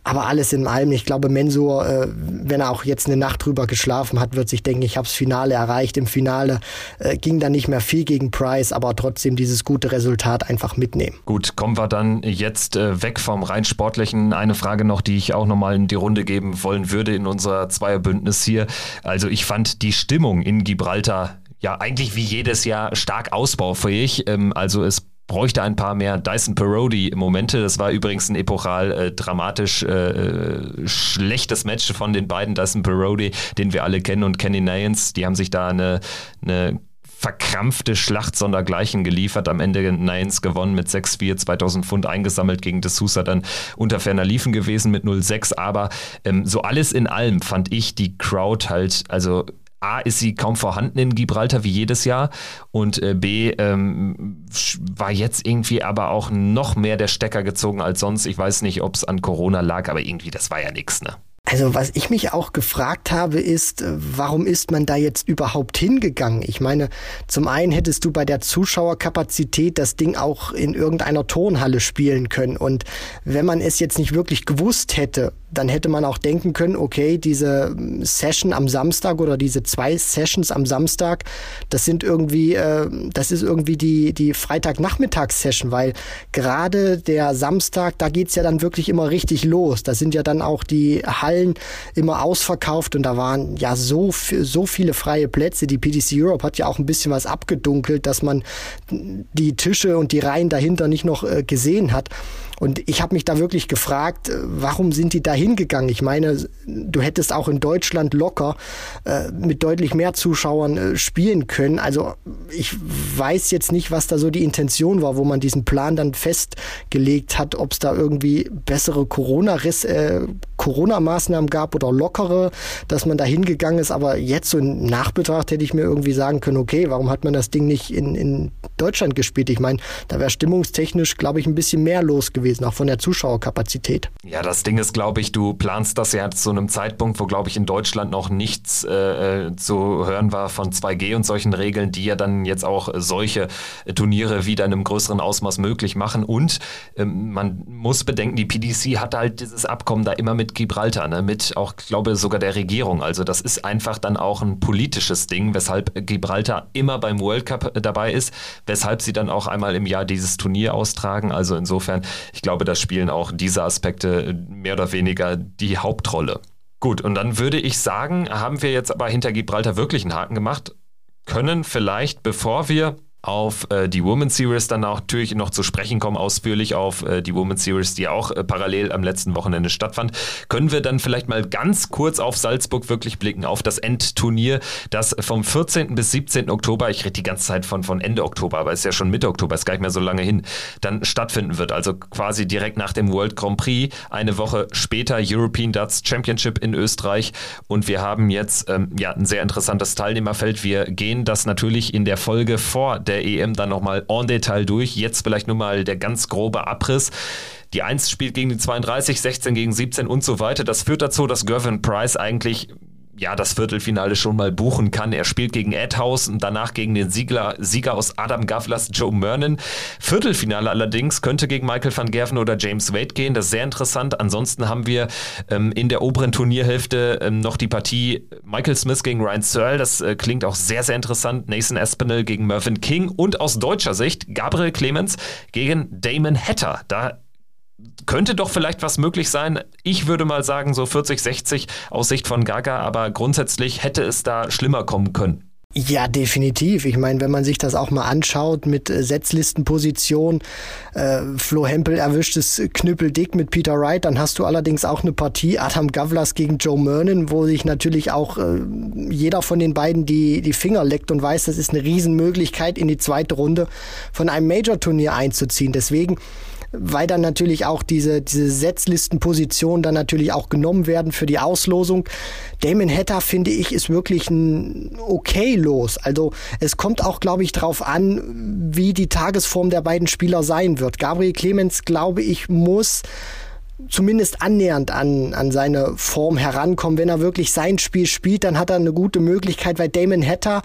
Aber alles in allem, ich glaube, Mensur, äh, wenn er auch jetzt eine Nacht drüber geschlafen hat, wird sich denken, ich habe das Finale erreicht. Im Finale äh, ging dann nicht mehr viel gegen Price, aber trotzdem dieses gute Resultat einfach mitnehmen. Gut, kommen wir dann jetzt äh, weg vom rein sportlichen. Eine Frage noch, die ich auch nochmal in die Runde geben wollen würde in unser Zweierbündnis hier. Also ich fand die Stimmung in Gibraltar ja eigentlich wie jedes Jahr stark ausbaufähig. Ähm, also es bräuchte ein paar mehr Dyson Parody Momente. Das war übrigens ein epochal äh, dramatisch äh, schlechtes Match von den beiden Dyson Parody, den wir alle kennen und Kenny Nayans. Die haben sich da eine, eine verkrampfte Schlacht sondergleichen geliefert. Am Ende Nines gewonnen mit 6-4, 2000 Pfund eingesammelt gegen D'Souza dann unter ferner Liefen gewesen mit 0-6. Aber ähm, so alles in allem fand ich die Crowd halt, also A, ist sie kaum vorhanden in Gibraltar wie jedes Jahr und äh, B, ähm, war jetzt irgendwie aber auch noch mehr der Stecker gezogen als sonst. Ich weiß nicht, ob es an Corona lag, aber irgendwie, das war ja nichts, ne? Also was ich mich auch gefragt habe, ist, äh, warum ist man da jetzt überhaupt hingegangen? Ich meine, zum einen hättest du bei der Zuschauerkapazität das Ding auch in irgendeiner Turnhalle spielen können. Und wenn man es jetzt nicht wirklich gewusst hätte, dann hätte man auch denken können, okay, diese Session am Samstag oder diese zwei Sessions am Samstag, das sind irgendwie, äh, das ist irgendwie die, die Freitagnachmittags-Session, weil gerade der Samstag, da geht's ja dann wirklich immer richtig los. Da sind ja dann auch die Hallen immer ausverkauft und da waren ja so, so viele freie Plätze. Die PDC Europe hat ja auch ein bisschen was abgedunkelt, dass man die Tische und die Reihen dahinter nicht noch äh, gesehen hat. Und ich habe mich da wirklich gefragt, äh, warum sind die da hingegangen? Ich meine, du hättest auch in Deutschland locker äh, mit deutlich mehr Zuschauern äh, spielen können. Also ich weiß jetzt nicht, was da so die Intention war, wo man diesen Plan dann festgelegt hat, ob es da irgendwie bessere Corona äh, Corona-Maßnahmen gab oder lockere, dass man da hingegangen ist. Aber jetzt so in Nachbetracht hätte ich mir irgendwie sagen können, okay, warum hat man das Ding nicht in, in Deutschland gespielt? Ich meine, da wäre stimmungstechnisch, glaube ich, ein bisschen mehr los gewesen gewesen, auch von der Zuschauerkapazität. Ja, das Ding ist, glaube ich, du planst das ja zu einem Zeitpunkt, wo, glaube ich, in Deutschland noch nichts äh, äh zu hören war von 2G und solchen Regeln, die ja dann jetzt auch solche Turniere wieder in einem größeren Ausmaß möglich machen. Und ähm, man muss bedenken, die PDC hat halt dieses Abkommen da immer mit Gibraltar, ne? mit auch, glaube sogar der Regierung. Also das ist einfach dann auch ein politisches Ding, weshalb Gibraltar immer beim World Cup dabei ist, weshalb sie dann auch einmal im Jahr dieses Turnier austragen. Also insofern, ich ich glaube, da spielen auch diese Aspekte mehr oder weniger die Hauptrolle. Gut, und dann würde ich sagen, haben wir jetzt aber hinter Gibraltar wirklich einen Haken gemacht, können vielleicht, bevor wir auf äh, die Women's Series dann auch natürlich noch zu sprechen kommen, ausführlich auf äh, die Women's Series, die auch äh, parallel am letzten Wochenende stattfand, können wir dann vielleicht mal ganz kurz auf Salzburg wirklich blicken, auf das Endturnier, das vom 14. bis 17. Oktober, ich rede die ganze Zeit von, von Ende Oktober, aber ist ja schon Mitte Oktober, ist gar nicht mehr so lange hin, dann stattfinden wird. Also quasi direkt nach dem World Grand Prix, eine Woche später European Darts Championship in Österreich und wir haben jetzt ähm, ja ein sehr interessantes Teilnehmerfeld. Wir gehen das natürlich in der Folge vor der EM dann nochmal en Detail durch. Jetzt vielleicht nur mal der ganz grobe Abriss. Die 1 spielt gegen die 32, 16 gegen 17 und so weiter. Das führt dazu, dass Gervin Price eigentlich ja, das Viertelfinale schon mal buchen kann. Er spielt gegen Edhouse und danach gegen den Sieger, Sieger aus Adam Gavlas, Joe Mernon. Viertelfinale allerdings könnte gegen Michael van Gerven oder James Wade gehen. Das ist sehr interessant. Ansonsten haben wir ähm, in der oberen Turnierhälfte ähm, noch die Partie Michael Smith gegen Ryan Searle. Das äh, klingt auch sehr, sehr interessant. Nathan Aspinall gegen Mervyn King und aus deutscher Sicht Gabriel Clemens gegen Damon Hatter. Da könnte doch vielleicht was möglich sein. Ich würde mal sagen, so 40, 60 aus Sicht von Gaga, aber grundsätzlich hätte es da schlimmer kommen können. Ja, definitiv. Ich meine, wenn man sich das auch mal anschaut mit äh, Setzlistenposition, äh, Flo Hempel erwischt es knüppeldick mit Peter Wright, dann hast du allerdings auch eine Partie Adam Gavlas gegen Joe Mernon, wo sich natürlich auch äh, jeder von den beiden die, die Finger leckt und weiß, das ist eine Riesenmöglichkeit, in die zweite Runde von einem Major-Turnier einzuziehen. Deswegen weil dann natürlich auch diese, diese Setzlistenpositionen dann natürlich auch genommen werden für die Auslosung. Damon Hatter, finde ich, ist wirklich ein okay los. Also es kommt auch, glaube ich, drauf an, wie die Tagesform der beiden Spieler sein wird. Gabriel Clemens, glaube ich, muss zumindest annähernd an, an seine Form herankommen. Wenn er wirklich sein Spiel spielt, dann hat er eine gute Möglichkeit, weil Damon Hatter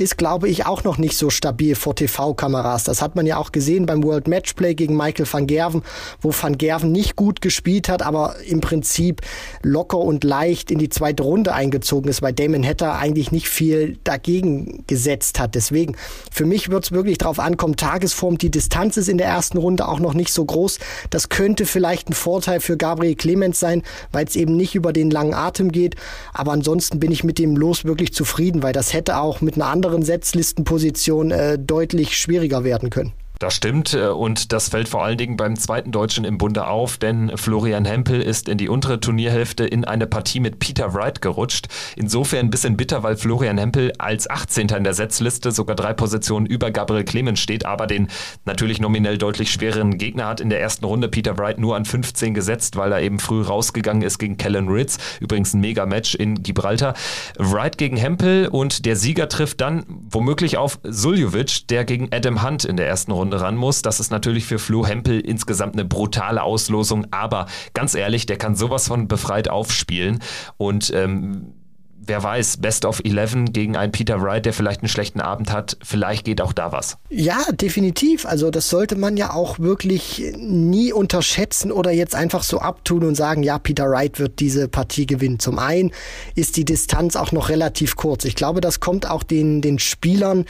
ist, glaube ich, auch noch nicht so stabil vor TV-Kameras. Das hat man ja auch gesehen beim World Matchplay gegen Michael van Gerven, wo van Gerven nicht gut gespielt hat, aber im Prinzip locker und leicht in die zweite Runde eingezogen ist, weil Damon Hatter eigentlich nicht viel dagegen gesetzt hat. Deswegen, für mich wird es wirklich darauf ankommen, Tagesform, die Distanz ist in der ersten Runde auch noch nicht so groß. Das könnte vielleicht ein Vorteil für Gabriel Clemens sein, weil es eben nicht über den langen Atem geht. Aber ansonsten bin ich mit dem Los wirklich zufrieden, weil das hätte auch mit einer anderen Setzlistenposition äh, deutlich schwieriger werden können. Das stimmt äh, und das fällt vor allen Dingen beim zweiten Deutschen im Bunde auf, denn Florian Hempel ist in die untere Turnierhälfte in eine Partie mit Peter Wright gerutscht. Insofern ein bisschen bitter, weil Florian Hempel als 18. in der Setzliste sogar drei Positionen über Gabriel Clemens steht, aber den natürlich nominell deutlich schwereren Gegner hat in der ersten Runde Peter Wright nur an 15 gesetzt, weil er eben früh rausgegangen ist gegen Kellen Ritz. Übrigens ein Mega-Match in Gibraltar. Wright gegen Hempel und der Sieger trifft dann womöglich auf Suljovic, der gegen Adam Hunt in der ersten Runde Runde ran muss. Das ist natürlich für Flo Hempel insgesamt eine brutale Auslosung, aber ganz ehrlich, der kann sowas von befreit aufspielen und ähm, wer weiß, Best of 11 gegen einen Peter Wright, der vielleicht einen schlechten Abend hat, vielleicht geht auch da was. Ja, definitiv. Also das sollte man ja auch wirklich nie unterschätzen oder jetzt einfach so abtun und sagen, ja, Peter Wright wird diese Partie gewinnen. Zum einen ist die Distanz auch noch relativ kurz. Ich glaube, das kommt auch den, den Spielern,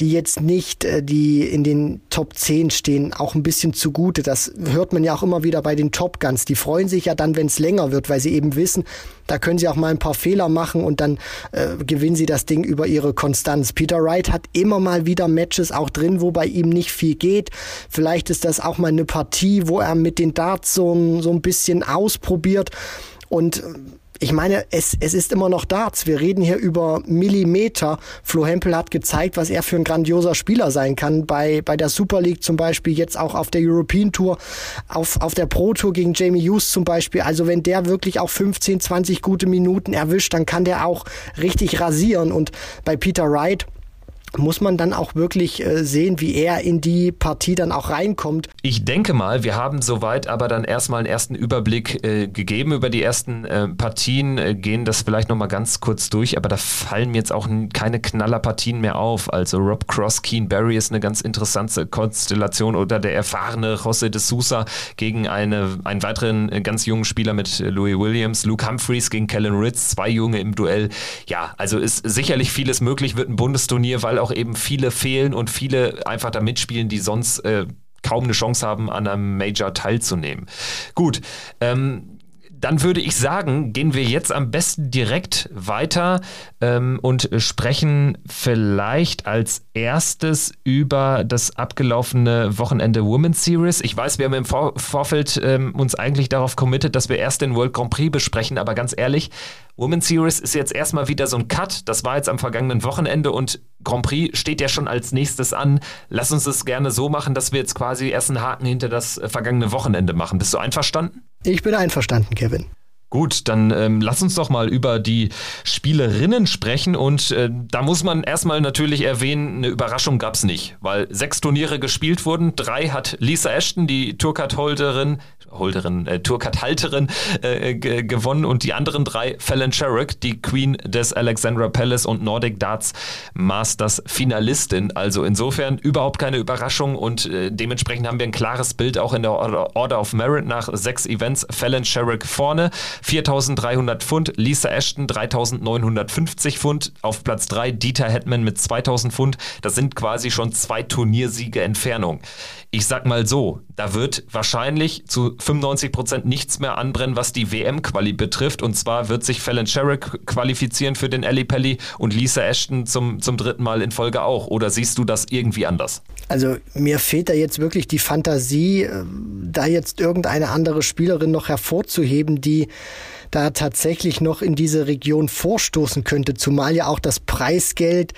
die jetzt nicht, äh, die in den Top 10 stehen, auch ein bisschen zugute. Das hört man ja auch immer wieder bei den Top Guns. Die freuen sich ja dann, wenn es länger wird, weil sie eben wissen, da können sie auch mal ein paar Fehler machen und dann äh, gewinnen sie das Ding über ihre Konstanz. Peter Wright hat immer mal wieder Matches auch drin, wo bei ihm nicht viel geht. Vielleicht ist das auch mal eine Partie, wo er mit den Darts so, so ein bisschen ausprobiert und ich meine, es, es ist immer noch Darts. Wir reden hier über Millimeter. Flo Hempel hat gezeigt, was er für ein grandioser Spieler sein kann. Bei, bei der Super League zum Beispiel, jetzt auch auf der European Tour, auf, auf der Pro Tour gegen Jamie Hughes zum Beispiel. Also wenn der wirklich auch 15, 20 gute Minuten erwischt, dann kann der auch richtig rasieren. Und bei Peter Wright, muss man dann auch wirklich äh, sehen, wie er in die Partie dann auch reinkommt. Ich denke mal, wir haben soweit aber dann erstmal einen ersten Überblick äh, gegeben über die ersten äh, Partien, äh, gehen das vielleicht nochmal ganz kurz durch, aber da fallen mir jetzt auch keine Knallerpartien mehr auf. Also Rob Cross, Keen Barry ist eine ganz interessante Konstellation oder der erfahrene José de Sousa gegen eine, einen weiteren äh, ganz jungen Spieler mit Louis Williams, Luke Humphreys gegen Kellen Ritz, zwei Junge im Duell. Ja, also ist sicherlich vieles möglich, wird ein Bundesturnier, weil auch eben viele fehlen und viele einfach da mitspielen, die sonst äh, kaum eine Chance haben, an einem Major teilzunehmen. Gut, ähm, dann würde ich sagen, gehen wir jetzt am besten direkt weiter ähm, und sprechen vielleicht als erstes über das abgelaufene Wochenende Women's Series. Ich weiß, wir haben im Vor Vorfeld ähm, uns eigentlich darauf committed, dass wir erst den World Grand Prix besprechen, aber ganz ehrlich, Women's Series ist jetzt erstmal wieder so ein Cut. Das war jetzt am vergangenen Wochenende und Grand Prix steht ja schon als nächstes an. Lass uns es gerne so machen, dass wir jetzt quasi erst einen Haken hinter das äh, vergangene Wochenende machen. Bist du einverstanden? Ich bin einverstanden, Kevin. Gut, dann ähm, lass uns doch mal über die Spielerinnen sprechen und äh, da muss man erstmal natürlich erwähnen, eine Überraschung gab es nicht, weil sechs Turniere gespielt wurden, drei hat Lisa Ashton, die Tourcard-Holderin, Holderin, äh, Tourcard-Halterin äh, gewonnen und die anderen drei Fallon Sherrick, die Queen des Alexandra Palace und Nordic Darts Masters Finalistin. Also insofern überhaupt keine Überraschung und äh, dementsprechend haben wir ein klares Bild auch in der Order of Merit nach sechs Events. Fallon Sherrick vorne, 4.300 Pfund, Lisa Ashton 3.950 Pfund, auf Platz 3 Dieter Hetman mit 2.000 Pfund. Das sind quasi schon zwei Turniersiege Entfernung. Ich sag mal so, da wird wahrscheinlich zu 95 Prozent nichts mehr anbrennen, was die WM-Quali betrifft. Und zwar wird sich Fallon Sherrick qualifizieren für den Ali Pelli und Lisa Ashton zum, zum dritten Mal in Folge auch. Oder siehst du das irgendwie anders? Also mir fehlt da jetzt wirklich die Fantasie, äh, da jetzt irgendeine andere Spielerin noch hervorzuheben, die da tatsächlich noch in diese Region vorstoßen könnte, zumal ja auch das Preisgeld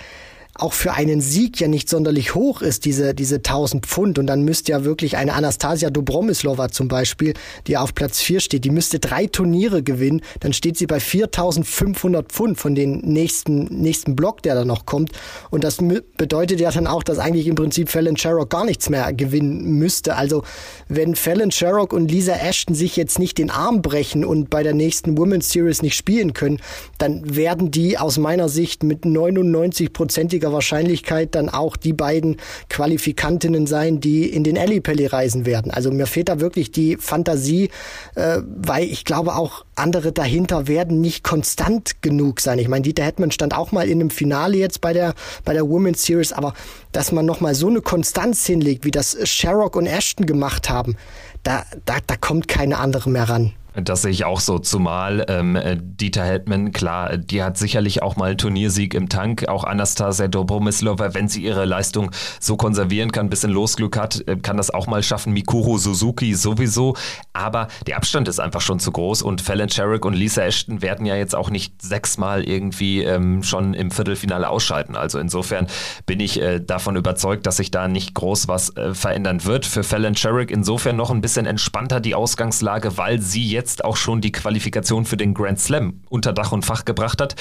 auch für einen Sieg ja nicht sonderlich hoch ist, diese, diese 1000 Pfund. Und dann müsste ja wirklich eine Anastasia Dobromislova zum Beispiel, die auf Platz 4 steht, die müsste drei Turniere gewinnen. Dann steht sie bei 4500 Pfund von den nächsten, nächsten Block, der da noch kommt. Und das bedeutet ja dann auch, dass eigentlich im Prinzip Fallon Sherrock gar nichts mehr gewinnen müsste. Also wenn Fallon Sherrock und Lisa Ashton sich jetzt nicht den Arm brechen und bei der nächsten Women's Series nicht spielen können, dann werden die aus meiner Sicht mit 99-prozentiger hochprozentiger Wahrscheinlichkeit dann auch die beiden Qualifikantinnen sein, die in den Ellipelli reisen werden. Also mir fehlt da wirklich die Fantasie, äh, weil ich glaube auch andere dahinter werden nicht konstant genug sein. Ich meine, Dieter Hetman stand auch mal in einem Finale jetzt bei der bei der Women's Series, aber dass man noch mal so eine Konstanz hinlegt, wie das Sherrock und Ashton gemacht haben, da da da kommt keine andere mehr ran. Das sehe ich auch so, zumal ähm, Dieter Heldmann, klar, die hat sicherlich auch mal Turniersieg im Tank. Auch Anastasia Dobromislova, wenn sie ihre Leistung so konservieren kann, ein bisschen Losglück hat, äh, kann das auch mal schaffen. Mikuru Suzuki sowieso. Aber der Abstand ist einfach schon zu groß und Fallon Sherrick und Lisa Ashton werden ja jetzt auch nicht sechsmal irgendwie ähm, schon im Viertelfinale ausscheiden. Also insofern bin ich äh, davon überzeugt, dass sich da nicht groß was äh, verändern wird. Für Fallon Sherrick insofern noch ein bisschen entspannter die Ausgangslage, weil sie jetzt jetzt auch schon die Qualifikation für den Grand Slam unter Dach und Fach gebracht hat.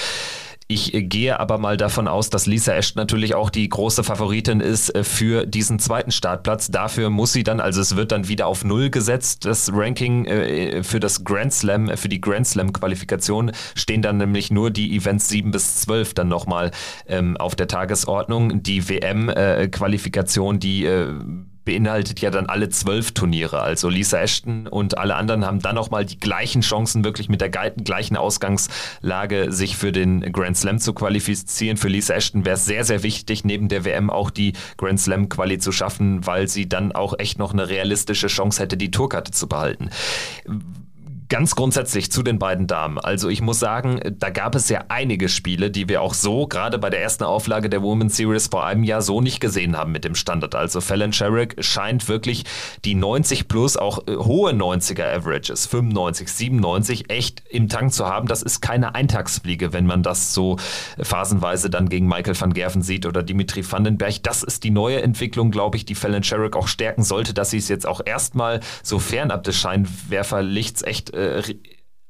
Ich äh, gehe aber mal davon aus, dass Lisa Ashton natürlich auch die große Favoritin ist äh, für diesen zweiten Startplatz. Dafür muss sie dann, also es wird dann wieder auf Null gesetzt. Das Ranking äh, für das Grand Slam, für die Grand Slam Qualifikation stehen dann nämlich nur die Events 7 bis 12 dann nochmal ähm, auf der Tagesordnung. Die WM-Qualifikation, die beinhaltet ja dann alle zwölf Turniere. Also Lisa Ashton und alle anderen haben dann nochmal die gleichen Chancen, wirklich mit der gleichen Ausgangslage sich für den Grand Slam zu qualifizieren. Für Lisa Ashton wäre es sehr, sehr wichtig, neben der WM auch die Grand Slam Quali zu schaffen, weil sie dann auch echt noch eine realistische Chance hätte, die Tourkarte zu behalten ganz grundsätzlich zu den beiden Damen. Also ich muss sagen, da gab es ja einige Spiele, die wir auch so, gerade bei der ersten Auflage der Women's Series vor einem Jahr so nicht gesehen haben mit dem Standard. Also Fallon Sherrick scheint wirklich die 90 plus, auch äh, hohe 90er Averages, 95, 97, echt im Tank zu haben. Das ist keine Eintagsfliege, wenn man das so phasenweise dann gegen Michael van Gerven sieht oder Dimitri Vandenberg. Das ist die neue Entwicklung, glaube ich, die Fallon Sherrick auch stärken sollte, dass sie es jetzt auch erstmal so fernab des Scheinwerferlichts echt äh, äh,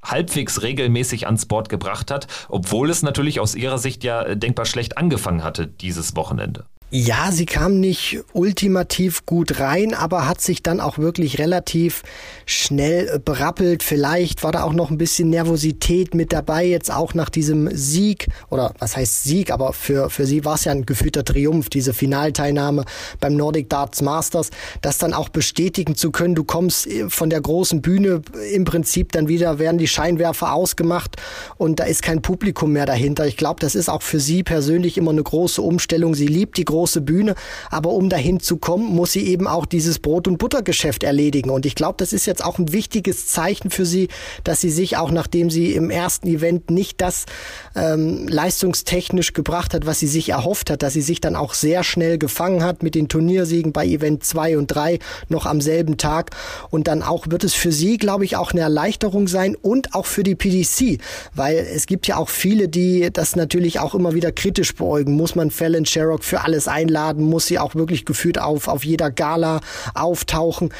halbwegs regelmäßig ans Board gebracht hat, obwohl es natürlich aus ihrer Sicht ja denkbar schlecht angefangen hatte dieses Wochenende. Ja, sie kam nicht ultimativ gut rein, aber hat sich dann auch wirklich relativ schnell berappelt. Vielleicht war da auch noch ein bisschen Nervosität mit dabei, jetzt auch nach diesem Sieg, oder was heißt Sieg, aber für, für sie war es ja ein gefühlter Triumph, diese Finalteilnahme beim Nordic Darts Masters, das dann auch bestätigen zu können. Du kommst von der großen Bühne im Prinzip dann wieder, werden die Scheinwerfer ausgemacht und da ist kein Publikum mehr dahinter. Ich glaube, das ist auch für sie persönlich immer eine große Umstellung. Sie liebt die große große Bühne. Aber um dahin zu kommen, muss sie eben auch dieses Brot- und Buttergeschäft erledigen. Und ich glaube, das ist jetzt auch ein wichtiges Zeichen für sie, dass sie sich auch, nachdem sie im ersten Event nicht das ähm, leistungstechnisch gebracht hat, was sie sich erhofft hat, dass sie sich dann auch sehr schnell gefangen hat mit den Turniersiegen bei Event 2 und 3 noch am selben Tag. Und dann auch wird es für sie, glaube ich, auch eine Erleichterung sein und auch für die PDC, weil es gibt ja auch viele, die das natürlich auch immer wieder kritisch beäugen. Muss man Fallon Sherrock für alles einladen, muss sie auch wirklich gefühlt auf, auf jeder Gala auftauchen.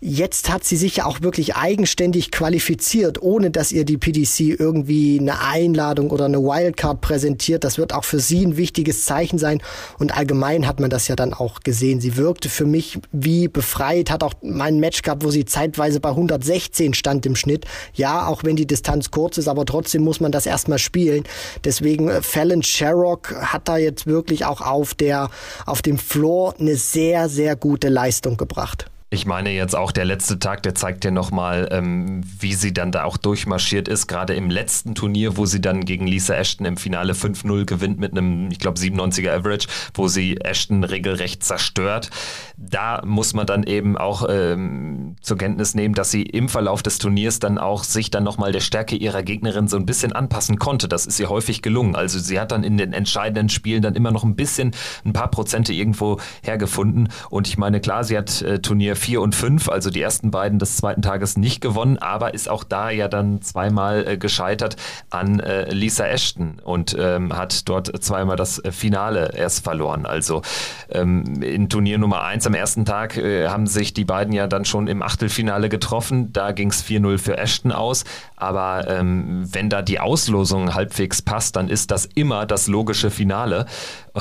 Jetzt hat sie sich ja auch wirklich eigenständig qualifiziert, ohne dass ihr die PDC irgendwie eine Einladung oder eine Wildcard präsentiert. Das wird auch für sie ein wichtiges Zeichen sein. Und allgemein hat man das ja dann auch gesehen. Sie wirkte für mich wie befreit, hat auch mein Match gehabt, wo sie zeitweise bei 116 stand im Schnitt. Ja, auch wenn die Distanz kurz ist, aber trotzdem muss man das erstmal spielen. Deswegen äh, Fallon Sherrock hat da jetzt wirklich auch auf der, auf dem Floor eine sehr, sehr gute Leistung gebracht. Ich meine jetzt auch der letzte Tag, der zeigt dir nochmal, ähm, wie sie dann da auch durchmarschiert ist. Gerade im letzten Turnier, wo sie dann gegen Lisa Ashton im Finale 5-0 gewinnt mit einem, ich glaube, 97er Average, wo sie Ashton regelrecht zerstört. Da muss man dann eben auch ähm, zur Kenntnis nehmen, dass sie im Verlauf des Turniers dann auch sich dann nochmal der Stärke ihrer Gegnerin so ein bisschen anpassen konnte. Das ist ihr häufig gelungen. Also sie hat dann in den entscheidenden Spielen dann immer noch ein bisschen, ein paar Prozente irgendwo hergefunden. Und ich meine, klar, sie hat äh, Turnier 4 und 5, also die ersten beiden des zweiten Tages nicht gewonnen, aber ist auch da ja dann zweimal äh, gescheitert an äh, Lisa Ashton und ähm, hat dort zweimal das Finale erst verloren. Also ähm, in Turnier Nummer 1 am ersten Tag äh, haben sich die beiden ja dann schon im Achtelfinale getroffen. Da ging es 4-0 für Ashton aus. Aber ähm, wenn da die Auslosung halbwegs passt, dann ist das immer das logische Finale.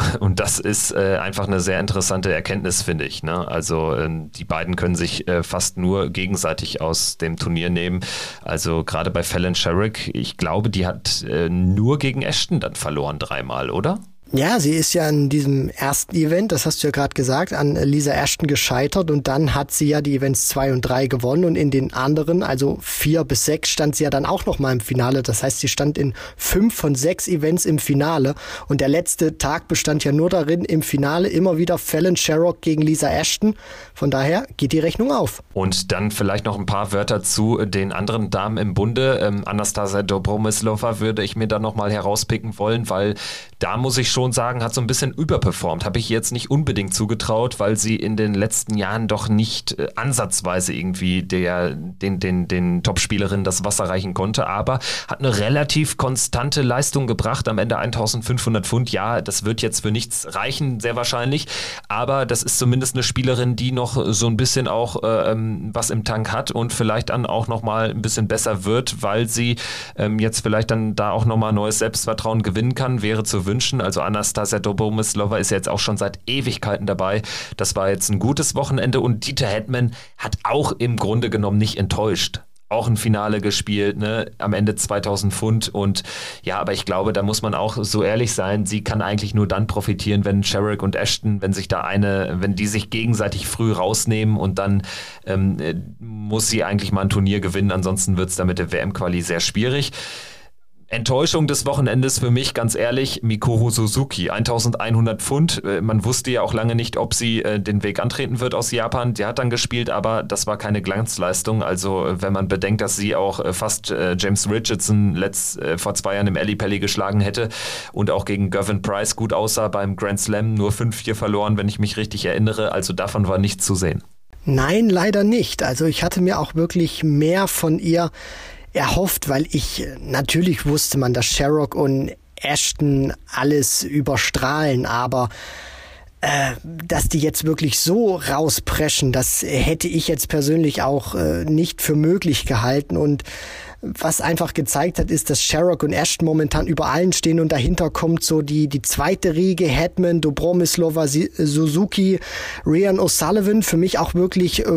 Und das ist äh, einfach eine sehr interessante Erkenntnis, finde ich. Ne? Also äh, die beiden können sich äh, fast nur gegenseitig aus dem Turnier nehmen. Also gerade bei Fallon Sherrick, ich glaube, die hat äh, nur gegen Ashton dann verloren dreimal, oder? Ja, sie ist ja in diesem ersten Event, das hast du ja gerade gesagt, an Lisa Ashton gescheitert und dann hat sie ja die Events zwei und drei gewonnen und in den anderen, also vier bis sechs, stand sie ja dann auch noch mal im Finale. Das heißt, sie stand in fünf von sechs Events im Finale und der letzte Tag bestand ja nur darin, im Finale immer wieder Fallon Sherrock gegen Lisa Ashton. Von daher geht die Rechnung auf. Und dann vielleicht noch ein paar Wörter zu den anderen Damen im Bunde. Ähm, Anastasia Dobromislova würde ich mir dann noch mal herauspicken wollen, weil da muss ich schon sagen, hat so ein bisschen überperformt. Habe ich jetzt nicht unbedingt zugetraut, weil sie in den letzten Jahren doch nicht äh, ansatzweise irgendwie der, den, den, den Top-Spielerinnen das Wasser reichen konnte, aber hat eine relativ konstante Leistung gebracht. Am Ende 1500 Pfund. Ja, das wird jetzt für nichts reichen, sehr wahrscheinlich, aber das ist zumindest eine Spielerin, die noch so ein bisschen auch äh, ähm, was im Tank hat und vielleicht dann auch nochmal ein bisschen besser wird, weil sie ähm, jetzt vielleicht dann da auch nochmal neues Selbstvertrauen gewinnen kann, wäre zu wünschen. Also Anastasia Dobomislova ist jetzt auch schon seit Ewigkeiten dabei. Das war jetzt ein gutes Wochenende und Dieter Hetman hat auch im Grunde genommen nicht enttäuscht auch ein Finale gespielt, ne? am Ende 2000 Pfund und ja, aber ich glaube, da muss man auch so ehrlich sein, sie kann eigentlich nur dann profitieren, wenn Sherrick und Ashton, wenn sich da eine, wenn die sich gegenseitig früh rausnehmen und dann ähm, äh, muss sie eigentlich mal ein Turnier gewinnen, ansonsten wird es da mit der WM-Quali sehr schwierig. Enttäuschung des Wochenendes für mich, ganz ehrlich, Mikuru Suzuki, 1100 Pfund. Äh, man wusste ja auch lange nicht, ob sie äh, den Weg antreten wird aus Japan. Die hat dann gespielt, aber das war keine Glanzleistung. Also äh, wenn man bedenkt, dass sie auch fast James Richardson letzt, vor zwei Jahren im Pelli geschlagen hätte und auch gegen Gavin Price gut aussah beim Grand Slam, nur 5-4 verloren, wenn ich mich richtig erinnere. Also davon war nichts zu sehen. Nein, leider nicht. Also ich hatte mir auch wirklich mehr von ihr erhofft, weil ich natürlich wusste man, dass Sherrock und Ashton alles überstrahlen, aber äh, dass die jetzt wirklich so rauspreschen, das hätte ich jetzt persönlich auch äh, nicht für möglich gehalten und was einfach gezeigt hat, ist, dass Sherrock und Ashton momentan über allen stehen und dahinter kommt so die, die zweite Riege, Hetman, Dobromislova, Suzuki, Rian O'Sullivan, für mich auch wirklich, äh,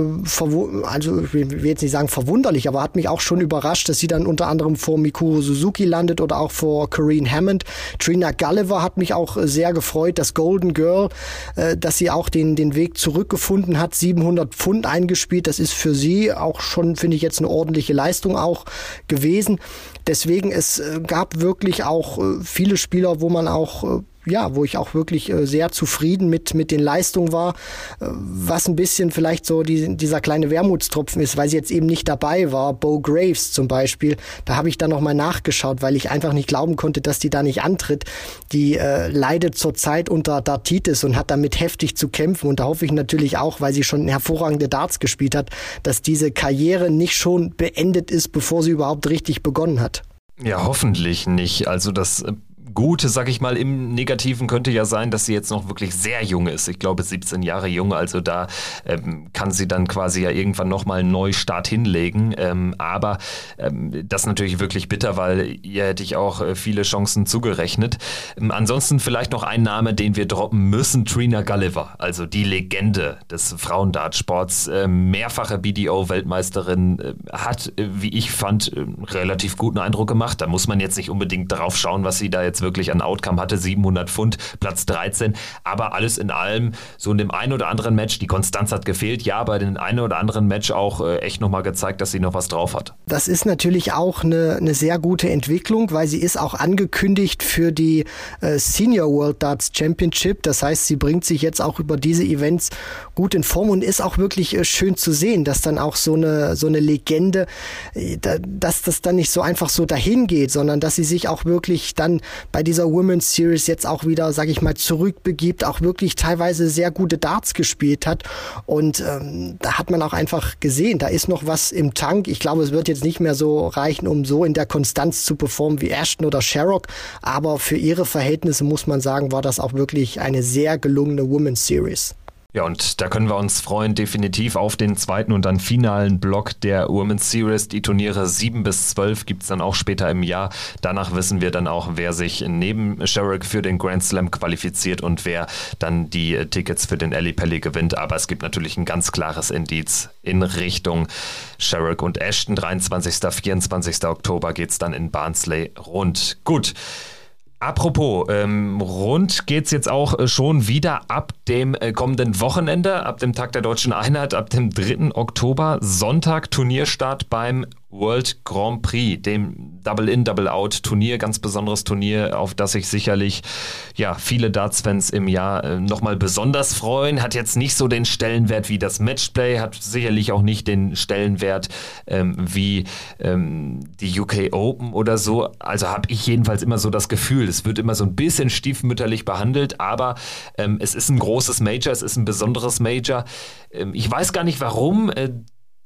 also ich will jetzt nicht sagen verwunderlich, aber hat mich auch schon überrascht, dass sie dann unter anderem vor Mikuru Suzuki landet oder auch vor Corrine Hammond. Trina Gulliver hat mich auch sehr gefreut, das Golden Girl, äh, dass sie auch den, den Weg zurückgefunden hat, 700 Pfund eingespielt, das ist für sie auch schon, finde ich jetzt eine ordentliche Leistung auch gewesen. Deswegen, es äh, gab wirklich auch äh, viele Spieler, wo man auch äh, ja, wo ich auch wirklich äh, sehr zufrieden mit, mit den Leistungen war, äh, was ein bisschen vielleicht so die, dieser kleine Wermutstropfen ist, weil sie jetzt eben nicht dabei war. Bo Graves zum Beispiel, da habe ich dann nochmal nachgeschaut, weil ich einfach nicht glauben konnte, dass die da nicht antritt. Die äh, leidet zurzeit unter Dartitis und hat damit heftig zu kämpfen und da hoffe ich natürlich auch, weil sie schon hervorragende Darts gespielt hat, dass diese Karriere nicht schon beendet ist, bevor sie überhaupt richtig begonnen hat. Ja, hoffentlich nicht. Also das äh, Gute, sag ich mal, im Negativen könnte ja sein, dass sie jetzt noch wirklich sehr jung ist. Ich glaube 17 Jahre jung, also da ähm, kann sie dann quasi ja irgendwann nochmal einen Neustart hinlegen. Ähm, aber ähm, das ist natürlich wirklich bitter, weil ihr hätte ich auch äh, viele Chancen zugerechnet. Ähm, ansonsten vielleicht noch ein Name, den wir droppen müssen, Trina Gulliver, also die Legende des Frauendartsports, äh, mehrfache BDO-Weltmeisterin, äh, hat, äh, wie ich fand, einen relativ guten Eindruck gemacht. Da muss man jetzt nicht unbedingt drauf schauen, was sie da jetzt wirklich wirklich an Outcome hatte, 700 Pfund, Platz 13. Aber alles in allem, so in dem einen oder anderen Match, die Konstanz hat gefehlt, ja, bei den einen oder anderen Match auch äh, echt nochmal gezeigt, dass sie noch was drauf hat. Das ist natürlich auch eine, eine sehr gute Entwicklung, weil sie ist auch angekündigt für die äh, Senior World Darts Championship. Das heißt, sie bringt sich jetzt auch über diese Events gut in Form und ist auch wirklich äh, schön zu sehen, dass dann auch so eine, so eine Legende, äh, dass das dann nicht so einfach so dahin geht, sondern dass sie sich auch wirklich dann bei dieser Women's Series jetzt auch wieder, sag ich mal, zurückbegibt, auch wirklich teilweise sehr gute Darts gespielt hat. Und ähm, da hat man auch einfach gesehen, da ist noch was im Tank. Ich glaube, es wird jetzt nicht mehr so reichen, um so in der Konstanz zu performen wie Ashton oder Sherrock, aber für ihre Verhältnisse muss man sagen, war das auch wirklich eine sehr gelungene Women's Series. Ja, und da können wir uns freuen, definitiv auf den zweiten und dann finalen Block der Women's Series. Die Turniere 7 bis 12 gibt es dann auch später im Jahr. Danach wissen wir dann auch, wer sich neben Sherrick für den Grand Slam qualifiziert und wer dann die Tickets für den Ali Pelli gewinnt. Aber es gibt natürlich ein ganz klares Indiz in Richtung Sherrick und Ashton. 23. 24. Oktober geht es dann in Barnsley rund. Gut. Apropos, ähm, rund geht's jetzt auch äh, schon wieder ab dem äh, kommenden Wochenende, ab dem Tag der deutschen Einheit, ab dem 3. Oktober, Sonntag Turnierstart beim World Grand Prix, dem Double-In, Double-Out-Turnier, ganz besonderes Turnier, auf das sich sicherlich ja, viele Darts-Fans im Jahr äh, nochmal besonders freuen. Hat jetzt nicht so den Stellenwert wie das Matchplay, hat sicherlich auch nicht den Stellenwert ähm, wie ähm, die UK Open oder so. Also habe ich jedenfalls immer so das Gefühl, es wird immer so ein bisschen stiefmütterlich behandelt, aber ähm, es ist ein großes Major, es ist ein besonderes Major. Ähm, ich weiß gar nicht warum. Äh,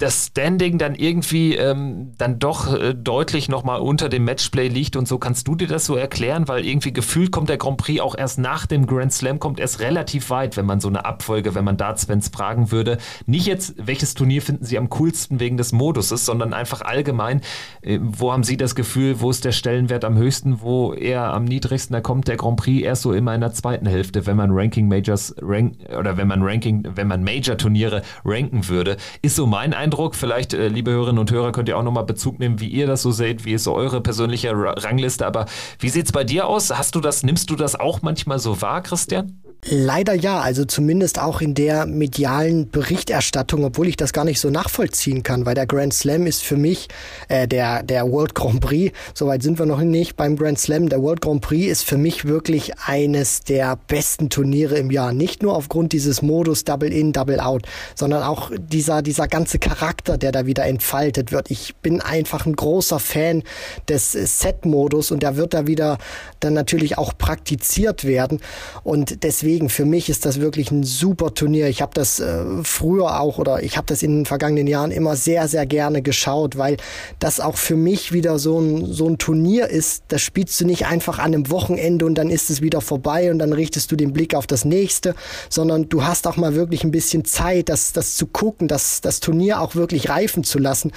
das Standing dann irgendwie ähm, dann doch äh, deutlich nochmal unter dem Matchplay liegt und so. Kannst du dir das so erklären? Weil irgendwie gefühlt kommt der Grand Prix auch erst nach dem Grand Slam, kommt erst relativ weit, wenn man so eine Abfolge, wenn man Darts-Fans fragen würde. Nicht jetzt, welches Turnier finden sie am coolsten wegen des Moduses, sondern einfach allgemein, äh, wo haben sie das Gefühl, wo ist der Stellenwert am höchsten, wo eher am niedrigsten, da kommt der Grand Prix erst so immer in der zweiten Hälfte, wenn man Ranking Majors rank, oder wenn man Ranking, wenn man Major-Turniere ranken würde, ist so mein Eindruck. Vielleicht, äh, liebe Hörerinnen und Hörer, könnt ihr auch nochmal Bezug nehmen, wie ihr das so seht, wie ist so eure persönliche Rangliste. Aber wie sieht es bei dir aus? Hast du das, nimmst du das auch manchmal so wahr, Christian? Leider ja, also zumindest auch in der medialen Berichterstattung, obwohl ich das gar nicht so nachvollziehen kann, weil der Grand Slam ist für mich äh, der der World Grand Prix. Soweit sind wir noch nicht beim Grand Slam. Der World Grand Prix ist für mich wirklich eines der besten Turniere im Jahr. Nicht nur aufgrund dieses Modus Double In, Double Out, sondern auch dieser dieser ganze Charakter, der da wieder entfaltet wird. Ich bin einfach ein großer Fan des Set-Modus und der wird da wieder dann natürlich auch praktiziert werden und deswegen deswegen für mich ist das wirklich ein super Turnier. Ich habe das äh, früher auch oder ich habe das in den vergangenen Jahren immer sehr, sehr gerne geschaut, weil das auch für mich wieder so ein, so ein Turnier ist. Das spielst du nicht einfach an einem Wochenende und dann ist es wieder vorbei und dann richtest du den Blick auf das nächste, sondern du hast auch mal wirklich ein bisschen Zeit, das, das zu gucken, das, das Turnier auch wirklich reifen zu lassen.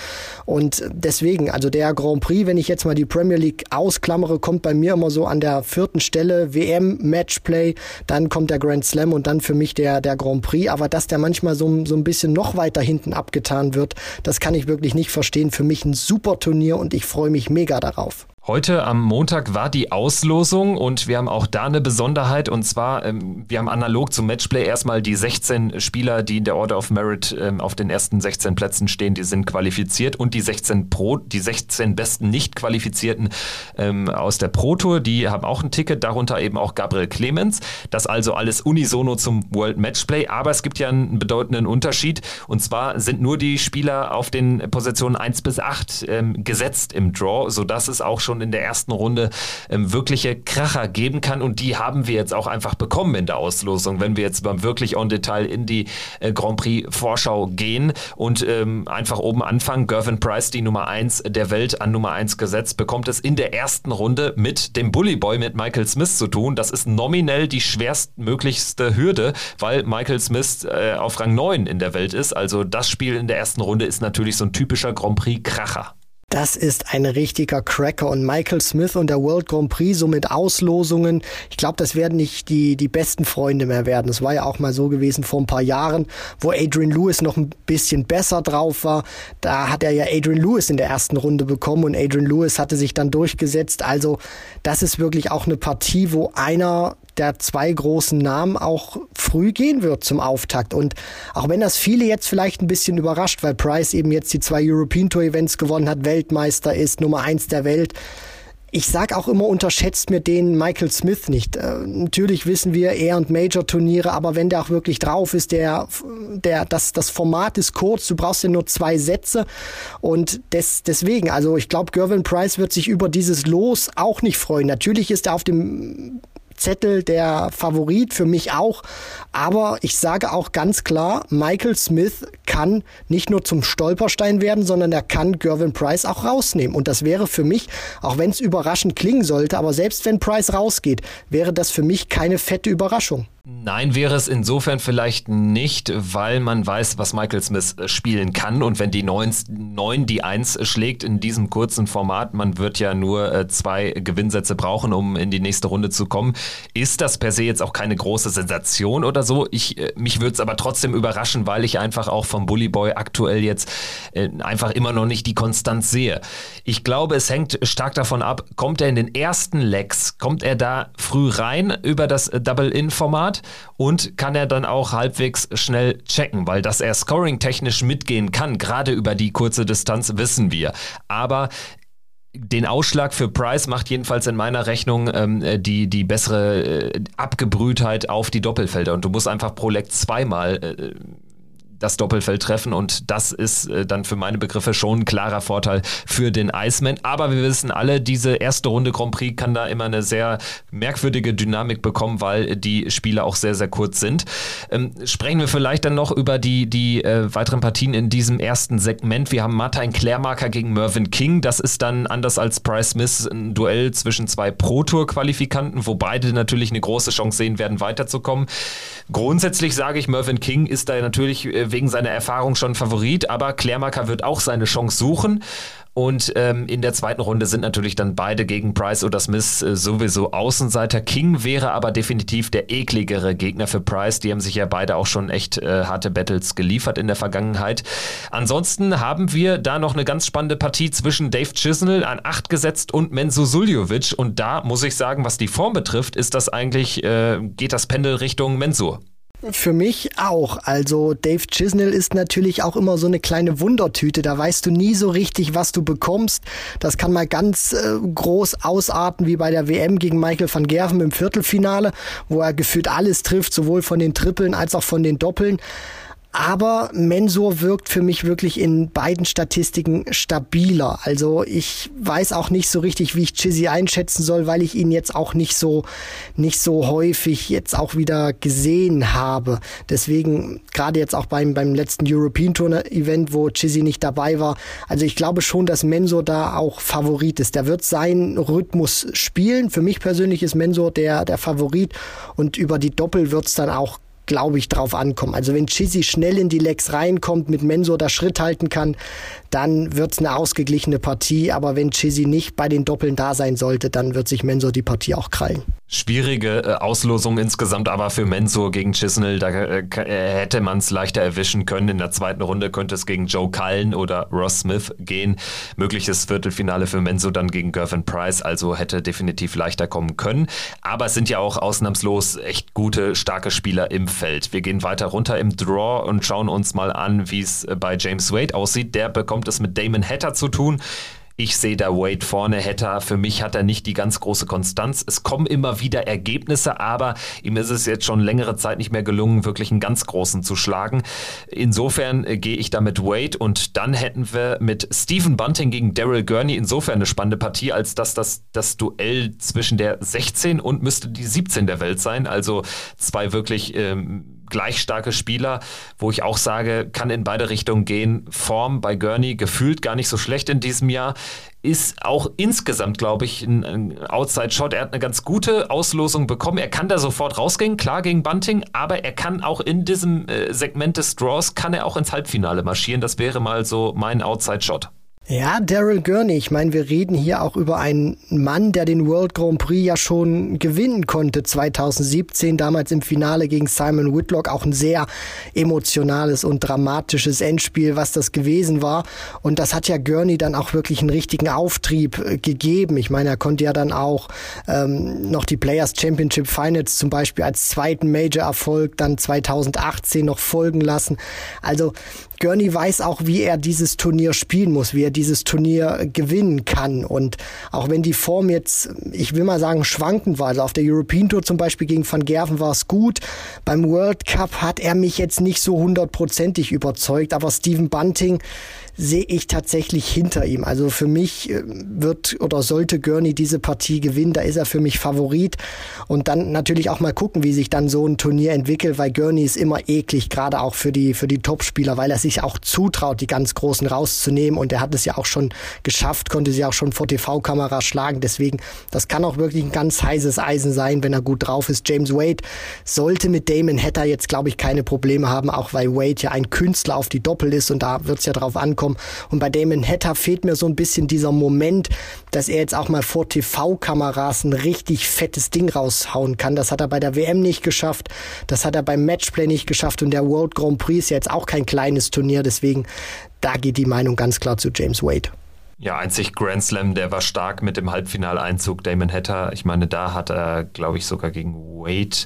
Und deswegen, also der Grand Prix, wenn ich jetzt mal die Premier League ausklammere, kommt bei mir immer so an der vierten Stelle WM Matchplay, dann kommt der Grand Slam und dann für mich der, der Grand Prix. Aber dass der manchmal so, so ein bisschen noch weiter hinten abgetan wird, das kann ich wirklich nicht verstehen. Für mich ein super Turnier und ich freue mich mega darauf. Heute am Montag war die Auslosung und wir haben auch da eine Besonderheit. Und zwar, ähm, wir haben analog zum Matchplay erstmal die 16 Spieler, die in der Order of Merit ähm, auf den ersten 16 Plätzen stehen, die sind qualifiziert. Und die 16 Pro, die 16 besten nicht qualifizierten ähm, aus der Pro Tour, die haben auch ein Ticket, darunter eben auch Gabriel Clemens. Das also alles unisono zum World Matchplay, aber es gibt ja einen bedeutenden Unterschied. Und zwar sind nur die Spieler auf den Positionen 1 bis 8 ähm, gesetzt im Draw, sodass es auch schon schon in der ersten Runde ähm, wirkliche Kracher geben kann. Und die haben wir jetzt auch einfach bekommen in der Auslosung, wenn wir jetzt mal wirklich on Detail in die äh, Grand Prix Vorschau gehen und ähm, einfach oben anfangen. Gervin Price, die Nummer 1 der Welt an Nummer 1 gesetzt, bekommt es in der ersten Runde mit dem Bully Boy, mit Michael Smith zu tun. Das ist nominell die schwerstmöglichste Hürde, weil Michael Smith äh, auf Rang 9 in der Welt ist. Also das Spiel in der ersten Runde ist natürlich so ein typischer Grand Prix Kracher. Das ist ein richtiger Cracker und Michael Smith und der World Grand Prix so mit Auslosungen. Ich glaube, das werden nicht die, die besten Freunde mehr werden. Es war ja auch mal so gewesen vor ein paar Jahren, wo Adrian Lewis noch ein bisschen besser drauf war. Da hat er ja Adrian Lewis in der ersten Runde bekommen und Adrian Lewis hatte sich dann durchgesetzt. Also das ist wirklich auch eine Partie, wo einer der zwei großen Namen auch früh gehen wird zum Auftakt. Und auch wenn das viele jetzt vielleicht ein bisschen überrascht, weil Price eben jetzt die zwei European Tour Events gewonnen hat, Weltmeister ist, Nummer eins der Welt. Ich sag auch immer, unterschätzt mir den Michael Smith nicht. Äh, natürlich wissen wir, er und Major-Turniere, aber wenn der auch wirklich drauf ist, der, der, das, das Format ist kurz, du brauchst ja nur zwei Sätze und des, deswegen, also ich glaube, Gervin Price wird sich über dieses Los auch nicht freuen. Natürlich ist er auf dem Zettel der Favorit, für mich auch. Aber ich sage auch ganz klar, Michael Smith kann nicht nur zum Stolperstein werden, sondern er kann Gervin Price auch rausnehmen. Und das wäre für mich, auch wenn es überraschend klingen sollte, aber selbst wenn Price rausgeht, wäre das für mich keine fette Überraschung. Nein, wäre es insofern vielleicht nicht, weil man weiß, was Michael Smith äh, spielen kann. Und wenn die 9, 9 die 1 schlägt in diesem kurzen Format, man wird ja nur äh, zwei Gewinnsätze brauchen, um in die nächste Runde zu kommen, ist das per se jetzt auch keine große Sensation oder so. Ich, äh, mich würde es aber trotzdem überraschen, weil ich einfach auch vom Bully Boy aktuell jetzt einfach immer noch nicht die Konstanz sehe. Ich glaube, es hängt stark davon ab, kommt er in den ersten Legs, kommt er da früh rein über das Double-In-Format? Und kann er dann auch halbwegs schnell checken, weil dass er scoring-technisch mitgehen kann, gerade über die kurze Distanz, wissen wir. Aber den Ausschlag für Price macht jedenfalls in meiner Rechnung ähm, die, die bessere äh, Abgebrühtheit auf die Doppelfelder. Und du musst einfach pro Leck zweimal äh, das Doppelfeld treffen und das ist äh, dann für meine Begriffe schon ein klarer Vorteil für den Iceman. Aber wir wissen alle, diese erste Runde Grand Prix kann da immer eine sehr merkwürdige Dynamik bekommen, weil die Spiele auch sehr, sehr kurz sind. Ähm, sprechen wir vielleicht dann noch über die, die äh, weiteren Partien in diesem ersten Segment. Wir haben Martin Klärmarker gegen Mervyn King. Das ist dann anders als Price Smith ein Duell zwischen zwei Pro-Tour-Qualifikanten, wo beide natürlich eine große Chance sehen werden, weiterzukommen. Grundsätzlich sage ich, Mervyn King ist da natürlich äh, wegen seiner Erfahrung schon Favorit, aber Klärmacker wird auch seine Chance suchen. Und ähm, in der zweiten Runde sind natürlich dann beide gegen Price oder Smith äh, sowieso Außenseiter. King wäre aber definitiv der ekligere Gegner für Price. Die haben sich ja beide auch schon echt äh, harte Battles geliefert in der Vergangenheit. Ansonsten haben wir da noch eine ganz spannende Partie zwischen Dave Chisnell an 8 gesetzt und Menzo Suljovic. Und da muss ich sagen, was die Form betrifft, ist das eigentlich, äh, geht das Pendel Richtung Mensur. Für mich auch. Also Dave Chisnell ist natürlich auch immer so eine kleine Wundertüte. Da weißt du nie so richtig, was du bekommst. Das kann mal ganz äh, groß ausarten, wie bei der WM gegen Michael van Gerven im Viertelfinale, wo er gefühlt alles trifft, sowohl von den Trippeln als auch von den Doppeln. Aber Mensur wirkt für mich wirklich in beiden Statistiken stabiler. Also ich weiß auch nicht so richtig, wie ich Chizzy einschätzen soll, weil ich ihn jetzt auch nicht so, nicht so häufig jetzt auch wieder gesehen habe. Deswegen, gerade jetzt auch beim, beim letzten European Tour Event, wo Chizzy nicht dabei war. Also ich glaube schon, dass Mensur da auch Favorit ist. Der wird seinen Rhythmus spielen. Für mich persönlich ist Mensur der, der Favorit und über die Doppel wird's dann auch glaube ich, drauf ankommen. Also wenn Chizzy schnell in die Legs reinkommt, mit Mensur da Schritt halten kann, dann wird's eine ausgeglichene Partie. Aber wenn Chizzy nicht bei den Doppeln da sein sollte, dann wird sich Mensur die Partie auch krallen. Schwierige äh, Auslosung insgesamt, aber für Mensur gegen Chisnell, da äh, äh hätte man es leichter erwischen können. In der zweiten Runde könnte es gegen Joe Cullen oder Ross Smith gehen. Mögliches Viertelfinale für Mensur dann gegen Gervin Price, also hätte definitiv leichter kommen können. Aber es sind ja auch ausnahmslos echt gute, starke Spieler im Feld. Wir gehen weiter runter im Draw und schauen uns mal an, wie es bei James Wade aussieht. Der bekommt es mit Damon Hatter zu tun. Ich sehe da Wade vorne, Hatter. Für mich hat er nicht die ganz große Konstanz. Es kommen immer wieder Ergebnisse, aber ihm ist es jetzt schon längere Zeit nicht mehr gelungen, wirklich einen ganz großen zu schlagen. Insofern äh, gehe ich da mit Wade und dann hätten wir mit Stephen Bunting gegen Daryl Gurney insofern eine spannende Partie, als dass das, das Duell zwischen der 16 und müsste die 17 der Welt sein. Also zwei wirklich ähm, gleich starke Spieler, wo ich auch sage, kann in beide Richtungen gehen. Form bei Gurney gefühlt gar nicht so schlecht in diesem Jahr. Ist auch insgesamt, glaube ich, ein, ein Outside-Shot. Er hat eine ganz gute Auslosung bekommen. Er kann da sofort rausgehen, klar gegen Bunting, aber er kann auch in diesem äh, Segment des Draws, kann er auch ins Halbfinale marschieren. Das wäre mal so mein Outside-Shot. Ja, Daryl Gurney. Ich meine, wir reden hier auch über einen Mann, der den World Grand Prix ja schon gewinnen konnte 2017, damals im Finale gegen Simon Whitlock. Auch ein sehr emotionales und dramatisches Endspiel, was das gewesen war. Und das hat ja Gurney dann auch wirklich einen richtigen Auftrieb äh, gegeben. Ich meine, er konnte ja dann auch ähm, noch die Players Championship Finals zum Beispiel als zweiten Major-Erfolg dann 2018 noch folgen lassen. Also Gurney weiß auch, wie er dieses Turnier spielen muss, wie er dieses Turnier gewinnen kann. Und auch wenn die Form jetzt, ich will mal sagen, schwankend war, also auf der European Tour zum Beispiel gegen Van Gerven war es gut. Beim World Cup hat er mich jetzt nicht so hundertprozentig überzeugt, aber Stephen Bunting sehe ich tatsächlich hinter ihm. Also für mich äh, wird oder sollte Gurney diese Partie gewinnen, da ist er für mich Favorit. Und dann natürlich auch mal gucken, wie sich dann so ein Turnier entwickelt, weil Gurney ist immer eklig, gerade auch für die, für die Topspieler, weil er sich auch zutraut, die ganz Großen rauszunehmen. Und er hat es ja auch schon geschafft, konnte sie auch schon vor TV-Kamera schlagen. Deswegen, das kann auch wirklich ein ganz heißes Eisen sein, wenn er gut drauf ist. James Wade sollte mit Damon Hatter jetzt, glaube ich, keine Probleme haben, auch weil Wade ja ein Künstler auf die Doppel ist und da wird es ja drauf ankommen, rauskommen. Und bei Damon Hatter fehlt mir so ein bisschen dieser Moment, dass er jetzt auch mal vor TV-Kameras ein richtig fettes Ding raushauen kann. Das hat er bei der WM nicht geschafft. Das hat er beim Matchplay nicht geschafft. Und der World Grand Prix ist ja jetzt auch kein kleines Turnier. Deswegen, da geht die Meinung ganz klar zu James Wade. Ja, einzig Grand Slam, der war stark mit dem Halbfinaleinzug Damon Hatter. Ich meine, da hat er, glaube ich, sogar gegen Wade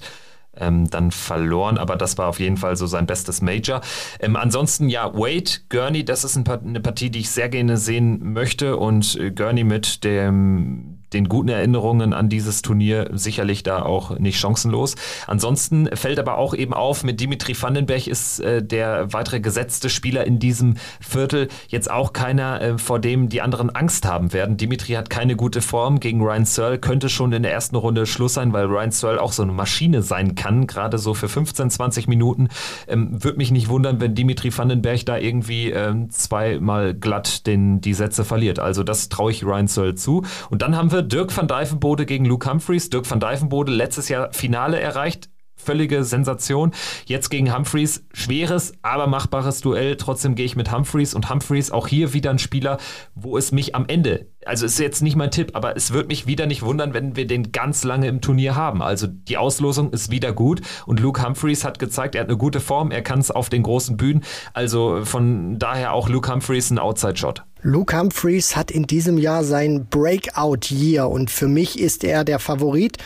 ähm, dann verloren, aber das war auf jeden Fall so sein bestes Major. Ähm, ansonsten ja, Wade, Gurney, das ist ein, eine Partie, die ich sehr gerne sehen möchte und äh, Gurney mit dem den guten Erinnerungen an dieses Turnier sicherlich da auch nicht chancenlos. Ansonsten fällt aber auch eben auf, mit Dimitri Vandenberg ist äh, der weitere gesetzte Spieler in diesem Viertel jetzt auch keiner, äh, vor dem die anderen Angst haben werden. Dimitri hat keine gute Form gegen Ryan Searle, könnte schon in der ersten Runde Schluss sein, weil Ryan Searle auch so eine Maschine sein kann, gerade so für 15, 20 Minuten. Ähm, Würde mich nicht wundern, wenn Dimitri Vandenberg da irgendwie ähm, zweimal glatt den, die Sätze verliert. Also das traue ich Ryan Searle zu. Und dann haben wir Dirk van Dijvenbode gegen Luke Humphreys. Dirk van Dijvenbode letztes Jahr Finale erreicht. Völlige Sensation. Jetzt gegen Humphreys. Schweres, aber machbares Duell. Trotzdem gehe ich mit Humphreys. Und Humphreys auch hier wieder ein Spieler, wo es mich am Ende, also ist jetzt nicht mein Tipp, aber es wird mich wieder nicht wundern, wenn wir den ganz lange im Turnier haben. Also die Auslosung ist wieder gut. Und Luke Humphreys hat gezeigt, er hat eine gute Form. Er kann es auf den großen Bühnen. Also von daher auch Luke Humphreys ein Outside-Shot. Luke Humphreys hat in diesem Jahr sein Breakout-Year und für mich ist er der Favorit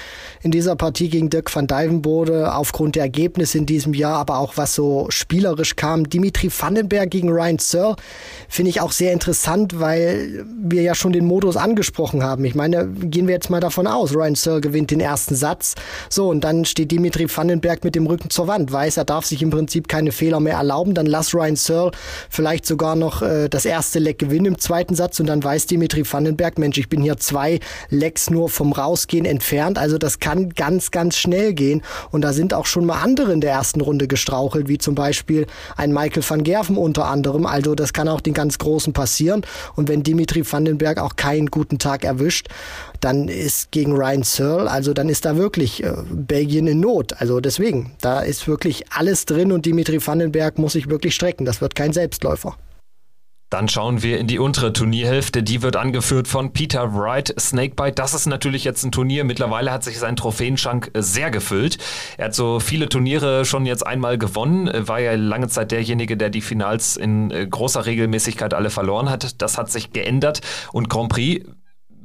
in dieser Partie gegen Dirk van Dijvenbode aufgrund der Ergebnisse in diesem Jahr, aber auch was so spielerisch kam. Dimitri Vandenberg gegen Ryan Searle finde ich auch sehr interessant, weil wir ja schon den Modus angesprochen haben. Ich meine, gehen wir jetzt mal davon aus, Ryan Searle gewinnt den ersten Satz. So, und dann steht Dimitri Vandenberg mit dem Rücken zur Wand, weiß, er darf sich im Prinzip keine Fehler mehr erlauben. Dann lass Ryan Searle vielleicht sogar noch äh, das erste Leck gewinnen im zweiten Satz und dann weiß Dimitri Vandenberg, Mensch, ich bin hier zwei Lecks nur vom Rausgehen entfernt. Also das kann ganz, ganz schnell gehen. Und da sind auch schon mal andere in der ersten Runde gestrauchelt, wie zum Beispiel ein Michael van Gerven unter anderem. Also das kann auch den ganz Großen passieren. Und wenn Dimitri Vandenberg auch keinen guten Tag erwischt, dann ist gegen Ryan Searle, also dann ist da wirklich äh, Belgien in Not. Also deswegen, da ist wirklich alles drin und Dimitri Vandenberg muss sich wirklich strecken. Das wird kein Selbstläufer. Dann schauen wir in die untere Turnierhälfte. Die wird angeführt von Peter Wright Snakebite. Das ist natürlich jetzt ein Turnier. Mittlerweile hat sich sein Trophäenschrank äh, sehr gefüllt. Er hat so viele Turniere schon jetzt einmal gewonnen. War ja lange Zeit derjenige, der die Finals in äh, großer Regelmäßigkeit alle verloren hat. Das hat sich geändert. Und Grand Prix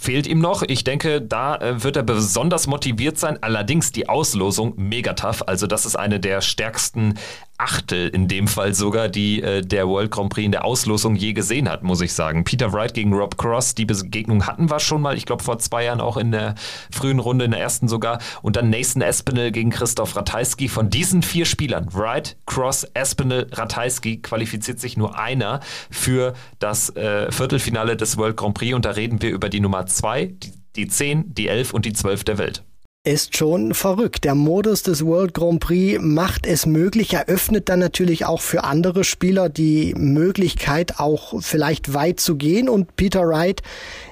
fehlt ihm noch. Ich denke, da äh, wird er besonders motiviert sein. Allerdings die Auslosung mega tough. Also das ist eine der stärksten Achtel in dem Fall sogar, die äh, der World Grand Prix in der Auslosung je gesehen hat, muss ich sagen. Peter Wright gegen Rob Cross, die Begegnung hatten wir schon mal, ich glaube vor zwei Jahren auch in der frühen Runde, in der ersten sogar. Und dann Nathan Espinel gegen Christoph Ratajski. Von diesen vier Spielern, Wright, Cross, Espinel, Ratajski, qualifiziert sich nur einer für das äh, Viertelfinale des World Grand Prix. Und da reden wir über die Nummer zwei, die, die 10, die 11 und die 12 der Welt. Ist schon verrückt. Der Modus des World Grand Prix macht es möglich, eröffnet dann natürlich auch für andere Spieler die Möglichkeit, auch vielleicht weit zu gehen. Und Peter Wright,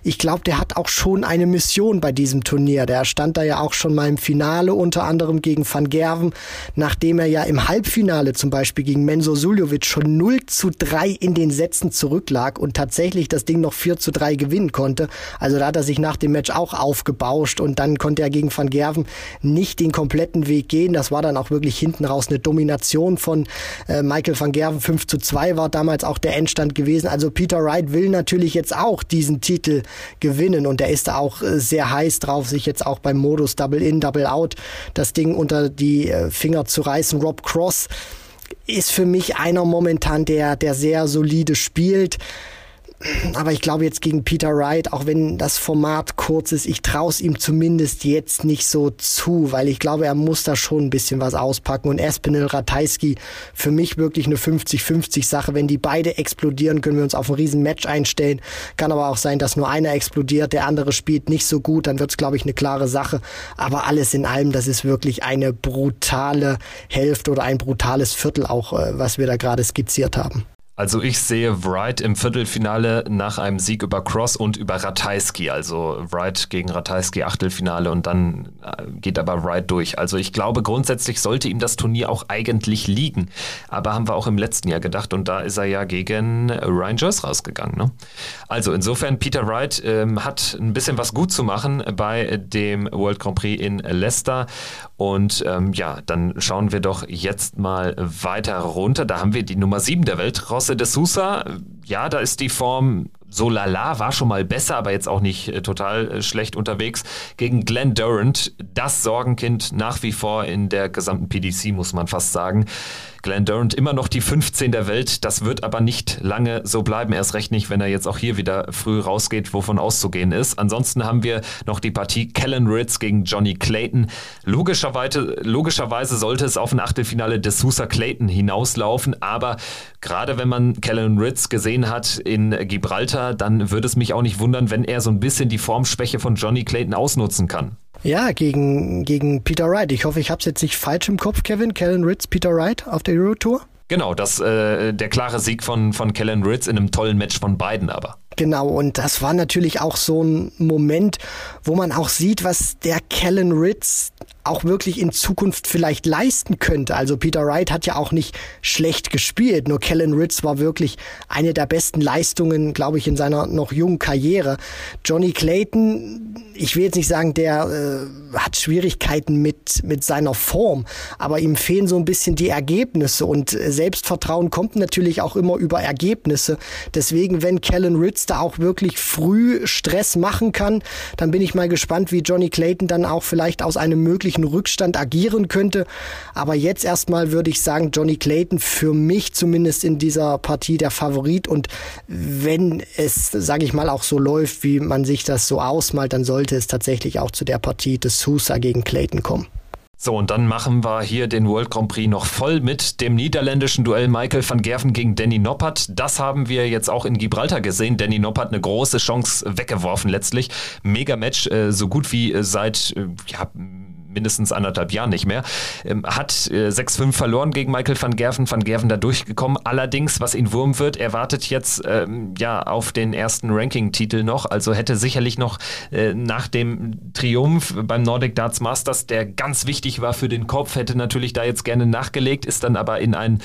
ich glaube, der hat auch schon eine Mission bei diesem Turnier. Der stand da ja auch schon mal im Finale, unter anderem gegen Van Gerven, nachdem er ja im Halbfinale zum Beispiel gegen Menzo Suljovic schon 0 zu 3 in den Sätzen zurücklag und tatsächlich das Ding noch 4 zu 3 gewinnen konnte. Also da hat er sich nach dem Match auch aufgebauscht und dann konnte er gegen Van Gerven nicht den kompletten Weg gehen. Das war dann auch wirklich hinten raus eine Domination von äh, Michael van Gerven. 5 zu 2 war damals auch der Endstand gewesen. Also Peter Wright will natürlich jetzt auch diesen Titel gewinnen und er ist da auch äh, sehr heiß drauf, sich jetzt auch beim Modus Double In, Double Out das Ding unter die äh, Finger zu reißen. Rob Cross ist für mich einer momentan, der, der sehr solide spielt aber ich glaube jetzt gegen Peter Wright, auch wenn das Format kurz ist, ich traue es ihm zumindest jetzt nicht so zu, weil ich glaube, er muss da schon ein bisschen was auspacken. Und Espinel Ratajski, für mich wirklich eine 50-50 Sache. Wenn die beide explodieren, können wir uns auf ein riesen Match einstellen. Kann aber auch sein, dass nur einer explodiert, der andere spielt nicht so gut, dann wird es, glaube ich, eine klare Sache. Aber alles in allem, das ist wirklich eine brutale Hälfte oder ein brutales Viertel auch, äh, was wir da gerade skizziert haben. Also ich sehe Wright im Viertelfinale nach einem Sieg über Cross und über Ratajski. Also Wright gegen Ratajski Achtelfinale und dann äh, geht aber Wright durch. Also ich glaube grundsätzlich sollte ihm das Turnier auch eigentlich liegen. Aber haben wir auch im letzten Jahr gedacht und da ist er ja gegen Ryan Joyce rausgegangen. Ne? Also insofern Peter Wright ähm, hat ein bisschen was gut zu machen bei dem World Grand Prix in Leicester. Und ähm, ja, dann schauen wir doch jetzt mal weiter runter. Da haben wir die Nummer 7 der Welt José de Sousa, ja, da ist die Form so lala, war schon mal besser, aber jetzt auch nicht äh, total äh, schlecht unterwegs. Gegen Glenn Durant, das Sorgenkind nach wie vor in der gesamten PDC, muss man fast sagen. Glenn Durant immer noch die 15 der Welt. Das wird aber nicht lange so bleiben. Erst recht nicht, wenn er jetzt auch hier wieder früh rausgeht, wovon auszugehen ist. Ansonsten haben wir noch die Partie Kellen Ritz gegen Johnny Clayton. Logischerweise, logischerweise sollte es auf ein Achtelfinale des Sousa Clayton hinauslaufen. Aber gerade wenn man Kellen Ritz gesehen hat in Gibraltar, dann würde es mich auch nicht wundern, wenn er so ein bisschen die Formschwäche von Johnny Clayton ausnutzen kann. Ja, gegen, gegen Peter Wright. Ich hoffe, ich habe es jetzt nicht falsch im Kopf, Kevin. Kellen Ritz, Peter Wright auf der Euro Tour. Genau, das, äh, der klare Sieg von, von Kellen Ritz in einem tollen Match von beiden aber. Genau, und das war natürlich auch so ein Moment, wo man auch sieht, was der Kellen Ritz auch wirklich in Zukunft vielleicht leisten könnte. Also Peter Wright hat ja auch nicht schlecht gespielt, nur Kellen Ritz war wirklich eine der besten Leistungen, glaube ich, in seiner noch jungen Karriere. Johnny Clayton, ich will jetzt nicht sagen, der äh, hat Schwierigkeiten mit, mit seiner Form, aber ihm fehlen so ein bisschen die Ergebnisse und Selbstvertrauen kommt natürlich auch immer über Ergebnisse. Deswegen, wenn Kellen Ritz da auch wirklich früh Stress machen kann, dann bin ich mal gespannt, wie Johnny Clayton dann auch vielleicht aus einem möglichen Rückstand agieren könnte. Aber jetzt erstmal würde ich sagen, Johnny Clayton für mich zumindest in dieser Partie der Favorit. Und wenn es, sage ich mal, auch so läuft, wie man sich das so ausmalt, dann sollte es tatsächlich auch zu der Partie des Sousa gegen Clayton kommen. So, und dann machen wir hier den World Grand Prix noch voll mit dem niederländischen Duell Michael van Gerven gegen Danny Noppert. Das haben wir jetzt auch in Gibraltar gesehen. Danny Noppert eine große Chance weggeworfen letztlich. Mega Match, äh, so gut wie äh, seit äh, ja, mindestens anderthalb Jahren nicht mehr. Ähm, hat äh, 6-5 verloren gegen Michael van Gerven. Van Gerven da durchgekommen. Allerdings, was ihn Wurm wird, er wartet jetzt ähm, ja auf den ersten Ranking-Titel noch. Also hätte sicherlich noch äh, nach dem Triumph beim Nordic Darts Masters, der ganz wichtig war für den Kopf, hätte natürlich da jetzt gerne nachgelegt, ist dann aber in einen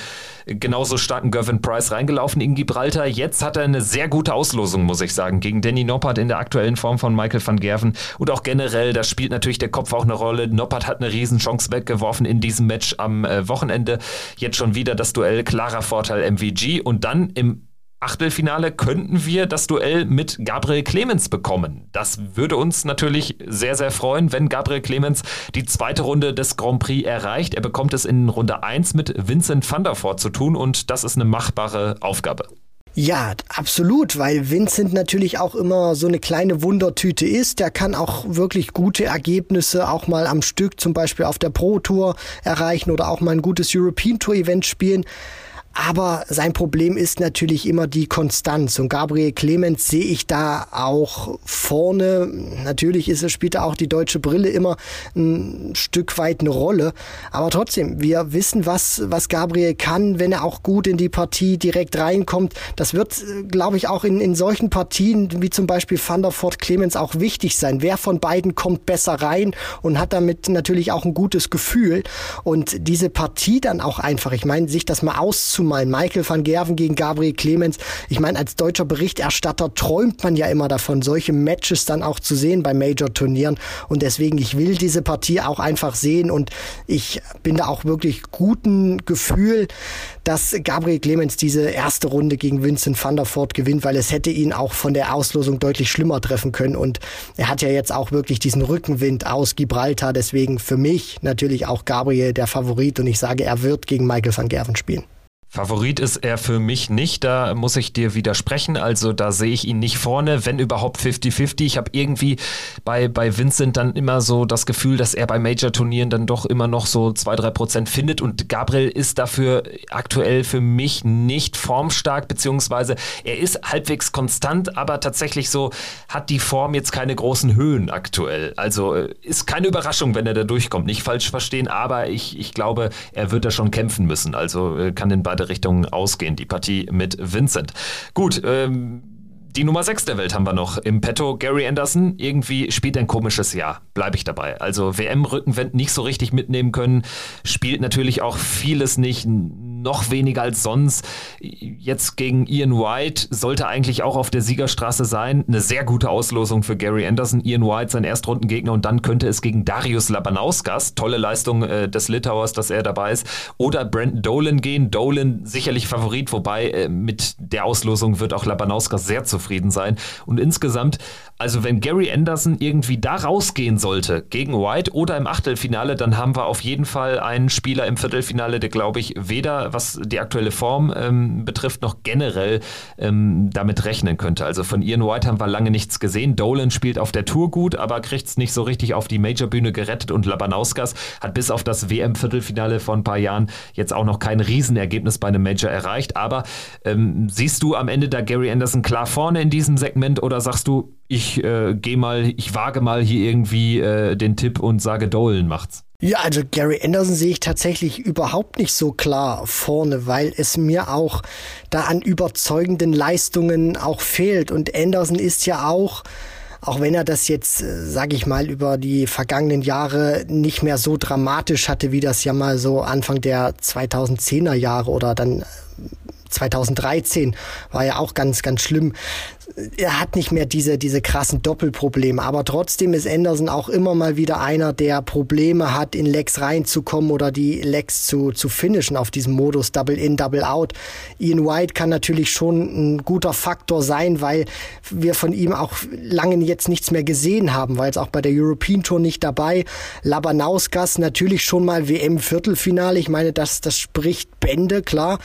genauso starken Gervin Price reingelaufen in Gibraltar. Jetzt hat er eine sehr gute Auslosung, muss ich sagen, gegen Danny Noppert in der aktuellen Form von Michael van Gerven und auch generell, da spielt natürlich der Kopf auch eine Rolle. Noppert hat eine Riesenchance weggeworfen in diesem Match am äh, Wochenende. Jetzt schon wieder das Duell, klarer Vorteil MVG und dann im Achtelfinale könnten wir das Duell mit Gabriel Clemens bekommen. Das würde uns natürlich sehr, sehr freuen, wenn Gabriel Clemens die zweite Runde des Grand Prix erreicht. Er bekommt es in Runde 1 mit Vincent van der Voort zu tun und das ist eine machbare Aufgabe. Ja, absolut, weil Vincent natürlich auch immer so eine kleine Wundertüte ist. Der kann auch wirklich gute Ergebnisse auch mal am Stück, zum Beispiel auf der Pro Tour erreichen oder auch mal ein gutes European Tour Event spielen. Aber sein Problem ist natürlich immer die Konstanz. Und Gabriel Clemens sehe ich da auch vorne. Natürlich ist er, spielt er auch die deutsche Brille immer ein Stück weit eine Rolle. Aber trotzdem, wir wissen, was, was Gabriel kann, wenn er auch gut in die Partie direkt reinkommt. Das wird, glaube ich, auch in, in solchen Partien wie zum Beispiel Van der Voort Clemens auch wichtig sein. Wer von beiden kommt besser rein und hat damit natürlich auch ein gutes Gefühl. Und diese Partie dann auch einfach, ich meine, sich das mal mal Michael van Gerven gegen Gabriel Clemens. Ich meine, als deutscher Berichterstatter träumt man ja immer davon, solche Matches dann auch zu sehen bei Major-Turnieren. Und deswegen, ich will diese Partie auch einfach sehen und ich bin da auch wirklich guten Gefühl, dass Gabriel Clemens diese erste Runde gegen Vincent van der Voort gewinnt, weil es hätte ihn auch von der Auslosung deutlich schlimmer treffen können. Und er hat ja jetzt auch wirklich diesen Rückenwind aus Gibraltar. Deswegen für mich natürlich auch Gabriel der Favorit und ich sage, er wird gegen Michael van Gerven spielen. Favorit ist er für mich nicht, da muss ich dir widersprechen. Also da sehe ich ihn nicht vorne, wenn überhaupt 50-50. Ich habe irgendwie bei, bei Vincent dann immer so das Gefühl, dass er bei Major-Turnieren dann doch immer noch so 2-3 Prozent findet und Gabriel ist dafür aktuell für mich nicht formstark, beziehungsweise er ist halbwegs konstant, aber tatsächlich so hat die Form jetzt keine großen Höhen aktuell. Also äh, ist keine Überraschung, wenn er da durchkommt. Nicht falsch verstehen, aber ich, ich glaube, er wird da schon kämpfen müssen. Also äh, kann den beide beide Richtungen ausgehen, die Partie mit Vincent. Gut, ähm, die Nummer 6 der Welt haben wir noch im Petto. Gary Anderson irgendwie spielt ein komisches Jahr. Bleibe ich dabei. Also WM-Rückenwind nicht so richtig mitnehmen können. Spielt natürlich auch vieles nicht noch weniger als sonst. Jetzt gegen Ian White sollte eigentlich auch auf der Siegerstraße sein. Eine sehr gute Auslosung für Gary Anderson. Ian White sein Erstrundengegner und dann könnte es gegen Darius Labanauskas, tolle Leistung äh, des Litauers, dass er dabei ist, oder Brandon Dolan gehen. Dolan sicherlich Favorit, wobei äh, mit der Auslosung wird auch Labanauskas sehr zufrieden sein. Und insgesamt, also wenn Gary Anderson irgendwie da rausgehen sollte gegen White oder im Achtelfinale, dann haben wir auf jeden Fall einen Spieler im Viertelfinale, der glaube ich weder was die aktuelle Form ähm, betrifft, noch generell ähm, damit rechnen könnte. Also von Ian White haben wir lange nichts gesehen. Dolan spielt auf der Tour gut, aber kriegt es nicht so richtig auf die Major-Bühne gerettet und Labanauskas hat bis auf das WM-Viertelfinale vor ein paar Jahren jetzt auch noch kein Riesenergebnis bei einem Major erreicht. Aber ähm, siehst du am Ende da Gary Anderson klar vorne in diesem Segment oder sagst du, ich äh, gehe mal, ich wage mal hier irgendwie äh, den Tipp und sage Dolan macht's? Ja, also Gary Anderson sehe ich tatsächlich überhaupt nicht so klar vorne, weil es mir auch da an überzeugenden Leistungen auch fehlt. Und Anderson ist ja auch, auch wenn er das jetzt, äh, sage ich mal, über die vergangenen Jahre nicht mehr so dramatisch hatte, wie das ja mal so Anfang der 2010er Jahre oder dann 2013 war ja auch ganz, ganz schlimm. Er hat nicht mehr diese, diese krassen Doppelprobleme, aber trotzdem ist Anderson auch immer mal wieder einer, der Probleme hat, in Legs reinzukommen oder die Legs zu, zu finishen auf diesem Modus Double In, Double Out. Ian White kann natürlich schon ein guter Faktor sein, weil wir von ihm auch lange jetzt nichts mehr gesehen haben, weil es auch bei der European Tour nicht dabei. Labanauskas natürlich schon mal WM-Viertelfinale. Ich meine, das, das spricht Bände, klar.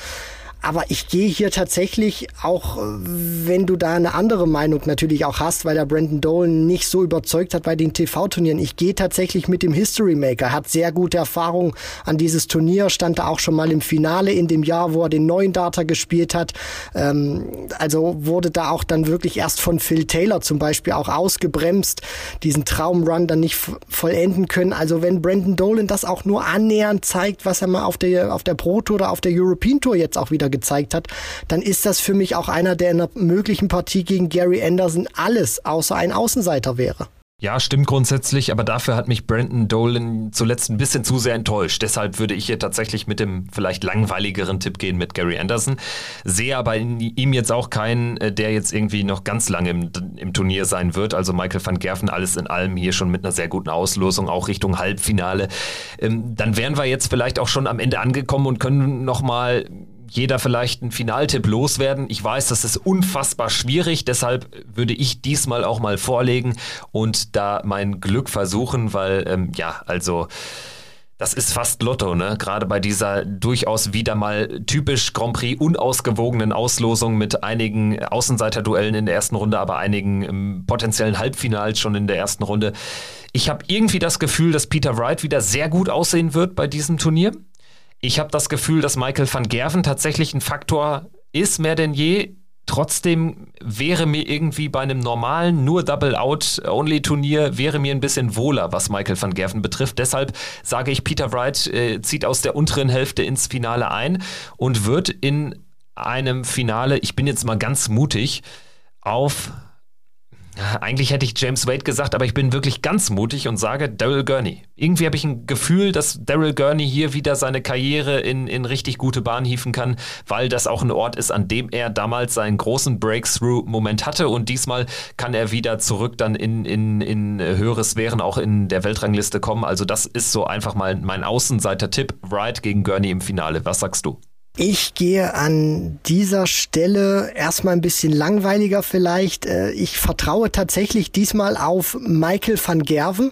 Aber ich gehe hier tatsächlich, auch wenn du da eine andere Meinung natürlich auch hast, weil der Brandon Dolan nicht so überzeugt hat bei den TV-Turnieren, ich gehe tatsächlich mit dem History Maker. Hat sehr gute Erfahrung an dieses Turnier, stand da auch schon mal im Finale in dem Jahr, wo er den neuen Data gespielt hat. Ähm, also wurde da auch dann wirklich erst von Phil Taylor zum Beispiel auch ausgebremst, diesen Traumrun dann nicht vollenden können. Also wenn Brandon Dolan das auch nur annähernd zeigt, was er mal auf der, auf der Pro Tour oder auf der European Tour jetzt auch wieder wieder gezeigt hat, dann ist das für mich auch einer, der in einer möglichen Partie gegen Gary Anderson alles außer ein Außenseiter wäre. Ja, stimmt grundsätzlich, aber dafür hat mich Brandon Dolan zuletzt ein bisschen zu sehr enttäuscht. Deshalb würde ich hier tatsächlich mit dem vielleicht langweiligeren Tipp gehen mit Gary Anderson. Sehe aber in ihm jetzt auch keinen, äh, der jetzt irgendwie noch ganz lange im, im Turnier sein wird. Also Michael van Gerven, alles in allem hier schon mit einer sehr guten Auslosung, auch Richtung Halbfinale. Ähm, dann wären wir jetzt vielleicht auch schon am Ende angekommen und können nochmal jeder vielleicht einen Finaltipp loswerden. Ich weiß, das ist unfassbar schwierig, deshalb würde ich diesmal auch mal vorlegen und da mein Glück versuchen, weil ähm, ja, also das ist fast Lotto, ne? Gerade bei dieser durchaus wieder mal typisch Grand Prix unausgewogenen Auslosung mit einigen Außenseiterduellen in der ersten Runde, aber einigen ähm, potenziellen Halbfinals schon in der ersten Runde. Ich habe irgendwie das Gefühl, dass Peter Wright wieder sehr gut aussehen wird bei diesem Turnier. Ich habe das Gefühl, dass Michael van Gerven tatsächlich ein Faktor ist, mehr denn je. Trotzdem wäre mir irgendwie bei einem normalen, nur Double-Out-Only-Turnier, wäre mir ein bisschen wohler, was Michael van Gerven betrifft. Deshalb sage ich, Peter Wright äh, zieht aus der unteren Hälfte ins Finale ein und wird in einem Finale, ich bin jetzt mal ganz mutig, auf eigentlich hätte ich James Wade gesagt, aber ich bin wirklich ganz mutig und sage Daryl Gurney. Irgendwie habe ich ein Gefühl, dass Daryl Gurney hier wieder seine Karriere in, in richtig gute Bahn hieven kann, weil das auch ein Ort ist, an dem er damals seinen großen Breakthrough-Moment hatte und diesmal kann er wieder zurück dann in, in, in höhere Sphären auch in der Weltrangliste kommen. Also das ist so einfach mal mein Außenseiter-Tipp. Wright gegen Gurney im Finale. Was sagst du? Ich gehe an dieser Stelle erstmal ein bisschen langweiliger vielleicht. Äh, ich vertraue tatsächlich diesmal auf Michael van Gerven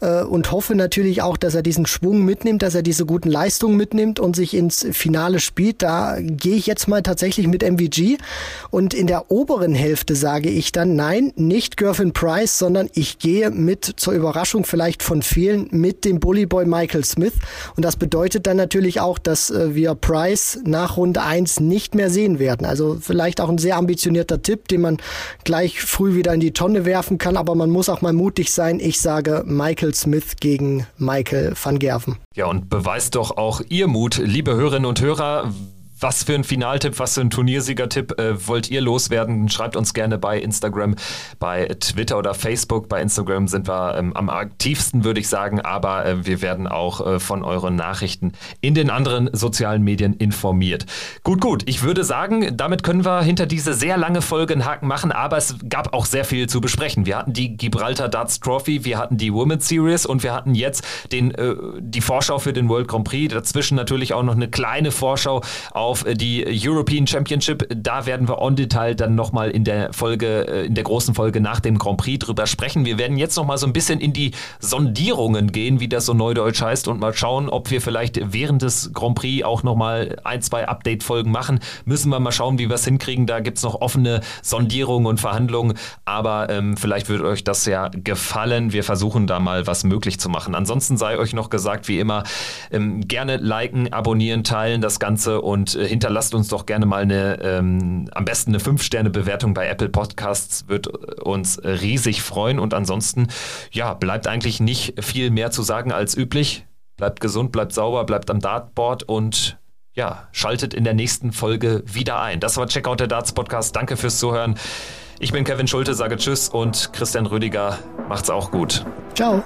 äh, und hoffe natürlich auch, dass er diesen Schwung mitnimmt, dass er diese guten Leistungen mitnimmt und sich ins Finale spielt. Da gehe ich jetzt mal tatsächlich mit MVG und in der oberen Hälfte sage ich dann nein, nicht Gervin Price, sondern ich gehe mit zur Überraschung vielleicht von vielen mit dem Bullyboy Michael Smith und das bedeutet dann natürlich auch, dass äh, wir Price nach Runde 1 nicht mehr sehen werden. Also vielleicht auch ein sehr ambitionierter Tipp, den man gleich früh wieder in die Tonne werfen kann, aber man muss auch mal mutig sein. Ich sage Michael Michael Smith gegen Michael van Gerven. Ja, und beweist doch auch Ihr Mut, liebe Hörerinnen und Hörer. Was für ein Finaltipp, was für ein Turniersiegertipp äh, wollt ihr loswerden? Schreibt uns gerne bei Instagram, bei Twitter oder Facebook. Bei Instagram sind wir ähm, am aktivsten, würde ich sagen, aber äh, wir werden auch äh, von euren Nachrichten in den anderen sozialen Medien informiert. Gut, gut. Ich würde sagen, damit können wir hinter diese sehr lange Folge einen Haken machen, aber es gab auch sehr viel zu besprechen. Wir hatten die Gibraltar Darts Trophy, wir hatten die Women's Series und wir hatten jetzt den, äh, die Vorschau für den World Grand Prix. Dazwischen natürlich auch noch eine kleine Vorschau auf auf äh, die European Championship. Da werden wir on Detail dann nochmal in der Folge, äh, in der großen Folge nach dem Grand Prix drüber sprechen. Wir werden jetzt nochmal so ein bisschen in die Sondierungen gehen, wie das so neudeutsch heißt, und mal schauen, ob wir vielleicht während des Grand Prix auch nochmal ein, zwei Update-Folgen machen. Müssen wir mal schauen, wie wir es hinkriegen. Da gibt es noch offene Sondierungen und Verhandlungen, aber ähm, vielleicht wird euch das ja gefallen. Wir versuchen da mal was möglich zu machen. Ansonsten sei euch noch gesagt, wie immer, ähm, gerne liken, abonnieren, teilen das Ganze und äh, hinterlasst uns doch gerne mal eine, ähm, am besten eine 5-Sterne-Bewertung bei Apple Podcasts, wird uns riesig freuen. Und ansonsten, ja, bleibt eigentlich nicht viel mehr zu sagen als üblich. Bleibt gesund, bleibt sauber, bleibt am Dartboard und ja, schaltet in der nächsten Folge wieder ein. Das war Checkout der Darts Podcast. Danke fürs Zuhören. Ich bin Kevin Schulte, sage Tschüss und Christian Rüdiger macht's auch gut. Ciao.